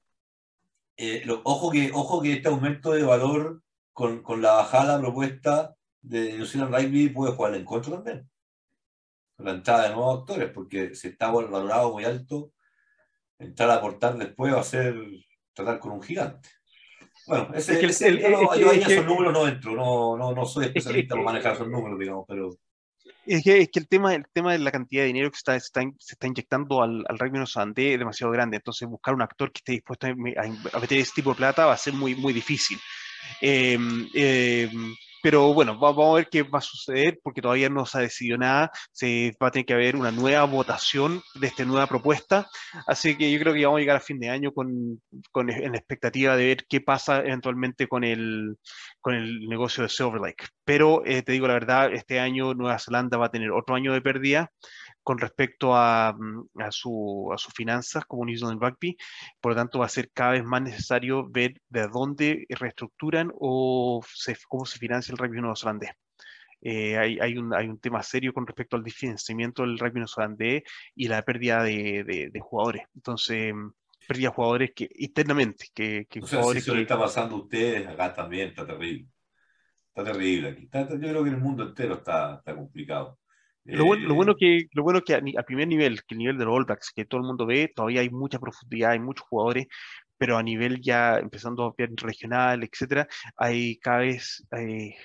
eh, ojo que ojo que este aumento de valor con, con la bajada propuesta de New Zealand Rugby puede jugar en contra también. La entrada de nuevos actores, porque si está valorado muy alto, entrar a aportar después va a ser tratar con un gigante. Bueno, ese, es el, yo, ahí esos números no entro, no, no, no soy especialista para manejar esos números, digamos, pero... Es que, es que, el, tema, el tema de la cantidad de dinero que está, está se está inyectando al, al rugby neozelandés es demasiado grande. Entonces, buscar un actor que esté dispuesto a, a, meter ese tipo de plata va a ser muy, muy difícil. Eh, eh, pero bueno, vamos a ver qué va a suceder porque todavía no se ha decidido nada. Se va a tener que haber una nueva votación de esta nueva propuesta. Así que yo creo que vamos a llegar a fin de año con, con en expectativa de ver qué pasa eventualmente con el, con el negocio de Silver Lake. Pero eh, te digo la verdad, este año Nueva Zelanda va a tener otro año de pérdida con respecto a, mm, a, su, a sus finanzas como New Zealand Rugby. Por lo tanto, va a ser cada vez más necesario ver de dónde reestructuran o cómo se financia el rugby neozelandés. Eh, hay, hay, un, hay, un, tema serio con respecto al financiamiento del rugby neozelandés y la pérdida de, de, jugadores. Entonces, mm, pérdida de jugadores que internamente. Que, que jugadores si eso le está pasando a ustedes, acá también está terrible. Está terrible aquí. yo creo que en el mundo entero está, está complicado. Lo bueno, lo bueno, eh, que, lo bueno que a, primer nivel, que el nivel de los All Blacks, que todo el mundo ve, todavía hay mucha profundidad, hay muchos jugadores, pero a nivel ya empezando a ver regional, etcétera, hay cada vez eh,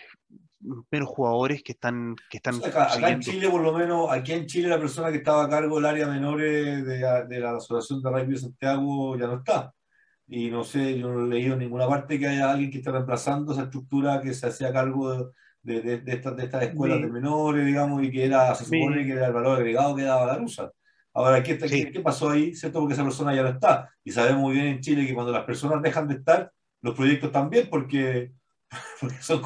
menos jugadores que están que están acá, en Chile por lo menos aquí en Chile la persona que estaba a cargo del área menores de, de la asociación de rugby de Santiago ya no está. Y no sé yo no he leído en ninguna parte que haya alguien que esté reemplazando esa estructura que se hacía cargo de, de, de, de, estas, de estas escuelas de menores, digamos, y que era, se supone que era el valor agregado que daba la rusa. Ahora, ¿qué, ¿qué, pasó ahí? ¿Cierto? Porque esa persona ya no está. Y sabemos muy bien en Chile que cuando las personas dejan de estar, los proyectos también, porque, porque son,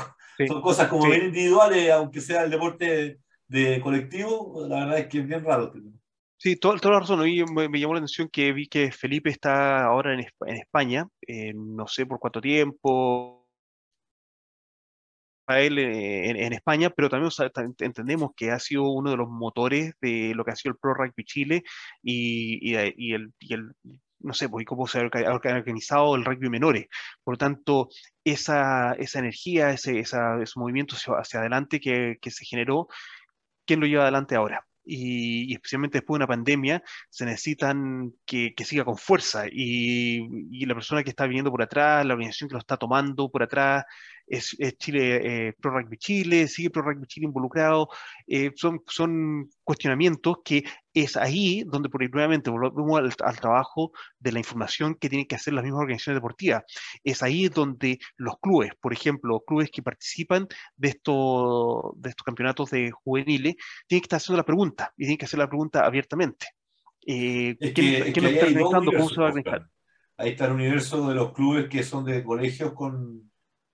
son cosas como bien individuales, aunque sea el deporte de colectivo, la verdad es que es bien raro. Sí, toda, toda la razón. Me, me, llamó la atención que vi que Felipe está ahora en, en España, eh, no sé por cuánto tiempo, él eh, en, España, pero también entendemos que ha sido uno de los motores de lo que ha sido el Pro Rugby Chile y, y, el, y el, no sé, pues, cómo se ha organizado el rugby menores. Por lo tanto, esa, esa energía, ese, esa, ese movimiento hacia, adelante que, que se generó, ¿quién lo lleva adelante ahora? Y, especialmente después de una pandemia, se necesitan que, que siga con fuerza. Y, y, la persona que está viniendo por atrás, la organización que lo está tomando por atrás, es, Chile, eh, Pro Rugby Chile, sigue Pro Rugby Chile involucrado, eh, son, son cuestionamientos que es ahí donde por nuevamente volvemos al, trabajo de la información que tienen que hacer las mismas organizaciones deportivas. Es ahí donde los clubes, por ejemplo, clubes que participan de estos, de estos campeonatos de juveniles, tienen que estar haciendo la pregunta y tienen que hacer la pregunta abiertamente. Eh, ¿Qué, ¿qué está organizando? ¿Cómo se va a organizar? Ahí está el universo de los clubes que son de colegios con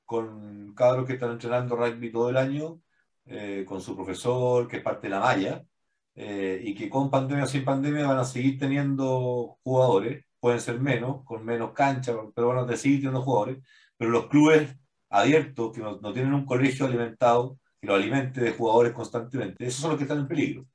con cabros que están entrenando rugby todo el año, eh, con su profesor, que es parte de la malla, eh, y que con pandemia o sin pandemia van a seguir teniendo jugadores, pueden ser menos, con menos cancha, pero van a seguir teniendo jugadores, pero los clubes abiertos, que no, tienen un colegio alimentado, que lo alimente de jugadores constantemente, esos son los que están en peligro.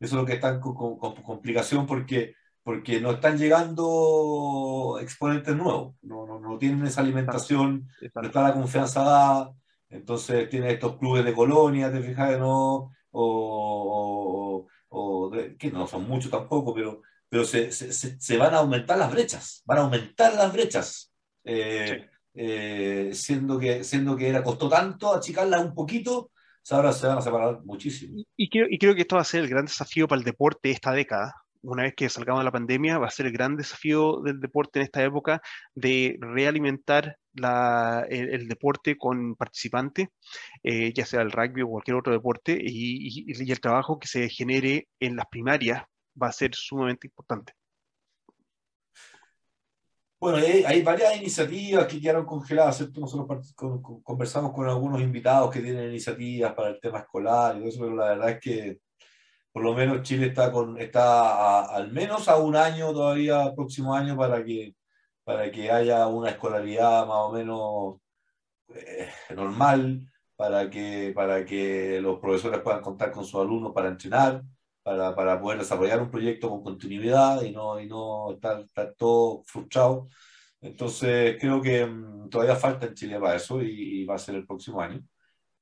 Eso es lo que están con, con complicación porque porque no están llegando exponentes nuevos, no, no, no tienen esa alimentación, no está la confianza dada, entonces tiene estos clubes de colonia, te fijas, ¿no? O, o, que no son muchos tampoco, pero, pero se, se, se, van a aumentar las brechas, van a aumentar las brechas, eh, eh, siendo, que, siendo que era, costó tanto achicarla un poquito, ahora se van a separar muchísimo. Y creo, y creo que esto va a ser el gran desafío para el deporte esta década, una vez que salgamos de la pandemia, va a ser el gran desafío del deporte en esta época de realimentar el, deporte con participantes, eh, ya sea el rugby o cualquier otro deporte, y, el trabajo que se genere en las primarias va a ser sumamente importante. Bueno, hay, varias iniciativas que quedaron congeladas, ¿cierto? Nosotros conversamos con algunos invitados que tienen iniciativas para el tema escolar y todo eso, pero la verdad es que por lo menos Chile está, con, está al menos a un año todavía, próximo año, para que, para que haya una escolaridad más o menos eh, normal, para que, para que los profesores puedan contar con sus alumnos para entrenar, para, para poder desarrollar un proyecto con continuidad y no, y no estar, estar todo frustrado. Entonces, creo que mm, todavía falta en Chile para eso y, va a ser el próximo año.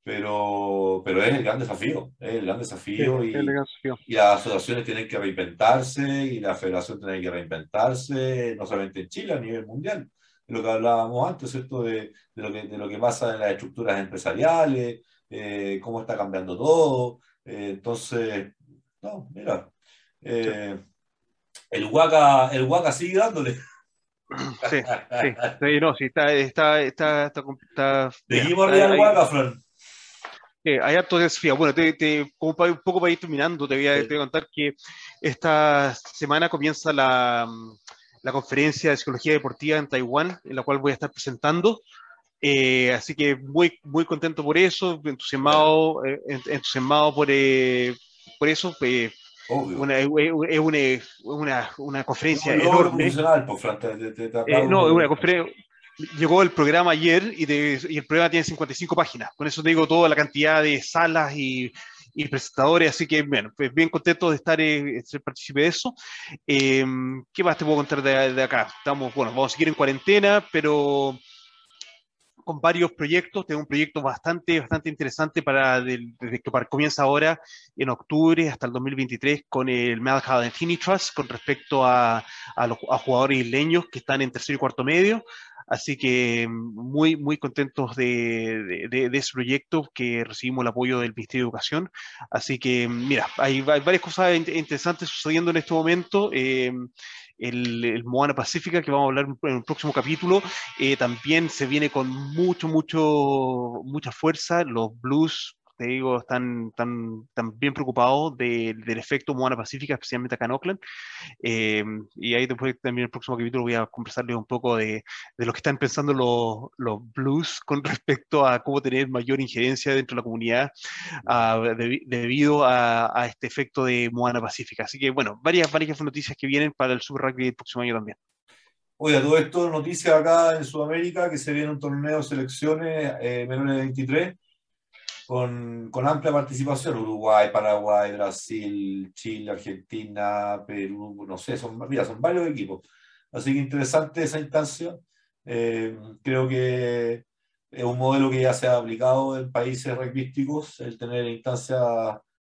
Pero, pero es el gran desafío, es el gran desafío, y, y, las asociaciones tienen que reinventarse y la federación tiene que reinventarse, no solamente en Chile, a nivel mundial lo que hablábamos antes, ¿cierto? De, de, lo, que, de lo que pasa en las estructuras empresariales, eh, cómo está cambiando todo. Eh, entonces, no, mira, eh, el Huaca el Huaca sigue dándole. Sí, sí, no, sí, está, está, está, está, Seguimos arriba del Huaca, Fran. Hay harto desafío. Bueno, te, te, como un poco para ir terminando, te voy, a, te voy a contar que esta semana comienza la, la conferencia de psicología deportiva en Taiwán, en la cual voy a estar presentando. Eh, así que muy, muy contento por eso, entusiasmado, eh, entusiasmado por, eh, por eso. es una, una, una, conferencia enorme. no, una conferencia. Llegó el programa ayer y, y, el programa tiene 55 páginas. Con eso te digo toda la cantidad de salas y, y presentadores, así que bueno, pues bien contento de estar, eh, ser partícipe de eso. Em, ¿Qué más te puedo contar de, acá? Estamos, bueno, vamos a seguir en cuarentena, pero con varios proyectos. Tengo un proyecto bastante, bastante interesante para desde que comienza ahora en octubre hasta el 2023 con el Infinity Trust con respecto a, a los a jugadores isleños que están en tercero y cuarto medio. Así que muy, muy contentos de, de, ese proyecto que recibimos el apoyo del Ministerio de Educación. Así que, mira, hay, varias cosas interesantes sucediendo en este momento. Eh, el, el, Moana Pacífica, que vamos a hablar en el próximo capítulo, eh, también se viene con mucho, mucho, mucha fuerza. Los blues te digo, están, tan bien preocupados del efecto Moana Pacífica, especialmente acá en Oakland. Eh, y ahí después también el próximo capítulo voy a conversarles un poco de, de lo que están pensando los, los, blues con respecto a cómo tener mayor injerencia dentro de la comunidad uh, de, debido a, a, este efecto de Moana Pacífica. Así que bueno, varias, varias noticias que vienen para el Super Rugby el próximo año también. Oiga, todo esto, noticias acá en Sudamérica, que se viene un torneo de selecciones eh, menores de 23 con, con, amplia participación, Uruguay, Paraguay, Brasil, Chile, Argentina, Perú, no sé, son, mira, son varios equipos. Así que interesante esa instancia. Eh, creo que es un modelo que ya se ha aplicado en países rugbyísticos, el tener instancias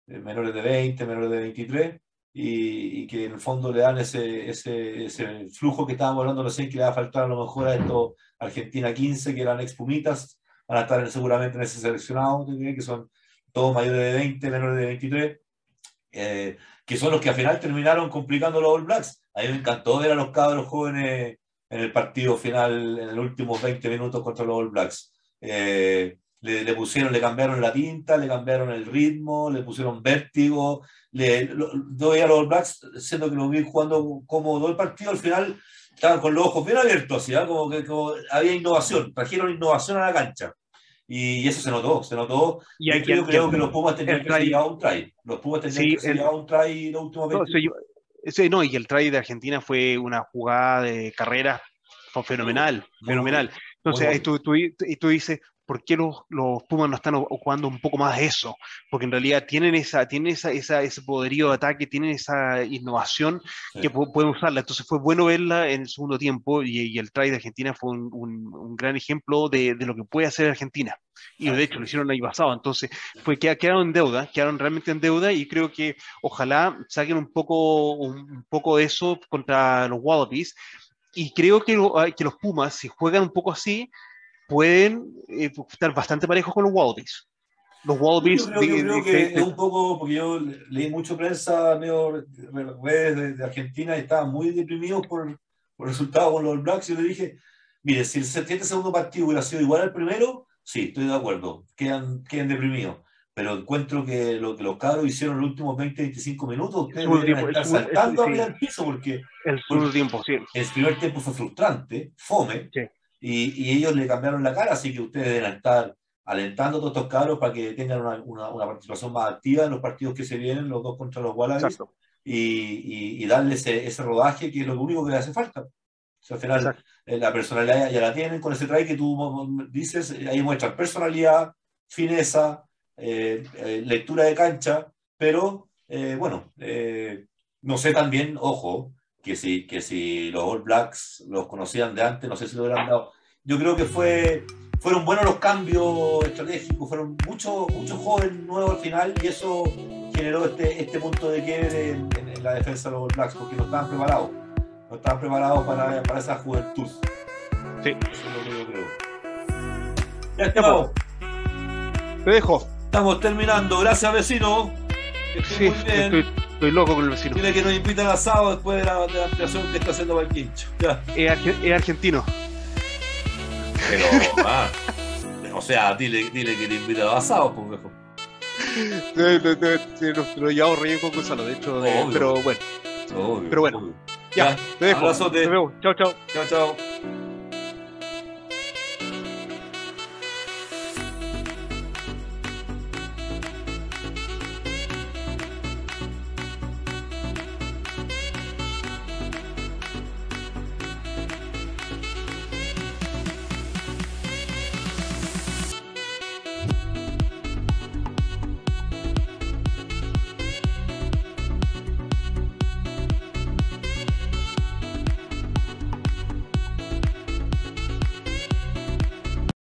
eh, menores de 20, menores de 23, y, y, que en el fondo le dan ese, ese, ese flujo que estábamos hablando recién, que le va a faltar a lo mejor a estos Argentina 15, que eran expumitas, van a estar seguramente en ese seleccionado, que son todos mayores de 20, menores de 23, eh, que son los que al final terminaron complicando los All Blacks. A mí me encantó ver a los cabros jóvenes en el partido final, en los últimos 20 minutos contra los All Blacks. Eh, le, pusieron, le cambiaron la tinta, le cambiaron el ritmo, le pusieron vértigo. Le, doy a los All Blacks, siendo que lo vi jugando como todo el partido, al final estaban con los ojos bien abiertos, así, ¿eh? como que había innovación, trajeron innovación a la cancha. Y eso se notó, se notó. Y hay yo creo que los Pumas tenían que ser un try. Los Pumas tenían que ser un try los últimos 20 no, no, y el try de Argentina fue una jugada de carrera fenomenal, fenomenal. Entonces, tú, tú, tú dices, ¿por qué los, los, Pumas no están ocupando un poco más eso? Porque en realidad tienen, esa, tienen esa, esa ese poderío de ataque, tienen esa innovación que pueden usarla. Entonces fue bueno verla en el segundo tiempo y, y el try de Argentina fue un, un, un gran ejemplo de, de, lo que puede hacer Argentina. Y de hecho lo hicieron ahí pasado. Entonces fue que quedaron en deuda, quedaron realmente en deuda y creo que ojalá saquen un poco, un, poco de eso contra los Wallabies. Y creo que, que los Pumas, si juegan un poco así, pueden eh, estar bastante parejos con los Wallabies. Los Wallabies. Yo creo, que es un poco, porque yo leí mucho prensa, medio redes de, Argentina y estaban muy deprimidos por, por el resultado con los Blacks. Y yo le dije, mire, si el 7 segundo partido hubiera sido igual al primero, sí, estoy de acuerdo, quedan, quedan deprimidos. pero encuentro que lo que los cabros hicieron los últimos 20, 25 minutos, ustedes deberían estar saltando arriba del piso porque el tiempo, sí. el primer tiempo fue frustrante, fome, y, y, ellos le cambiaron la cara, así que ustedes deben estar alentando a todos estos cabros para que tengan una, una, una, participación más activa en los partidos que se vienen, los dos contra los Wallabies, y, y, y, darle ese, ese, rodaje que es lo único que le hace falta. O sea, al final eh, la personalidad ya, la tienen con ese try que tú dices, ahí muestran personalidad, fineza, eh, eh, lectura de cancha, pero eh, bueno, eh, no sé también, ojo, que si, que si los All Blacks los conocían de antes, no sé si lo hubieran dado. Yo creo que fue, fueron buenos los cambios estratégicos, fueron muchos muchos jóvenes nuevos al final y eso generó este, este punto de quiebre en, en, la defensa de los All Blacks porque no estaban preparados, no estaban preparados para, para esa juventud. Sí. Eso es lo que yo creo. Ya estamos. Te dejo. Estamos terminando. Gracias, vecino. Sí, estoy, estoy, loco con el vecino. Dile que nos invita al asado después de la, de la ampliación que está haciendo Valquincho. Es, es, argentino. Pero, ah, o sea, dile, dile que te invita al asado, pues, viejo. No, no, no, lo llevamos relleno con Gonzalo, de hecho, de, pero bueno. Obvio, pero bueno. Obvio. Ya, ya, te dejo. Abrazote. Te veo. Chao, chao. Chao, chao.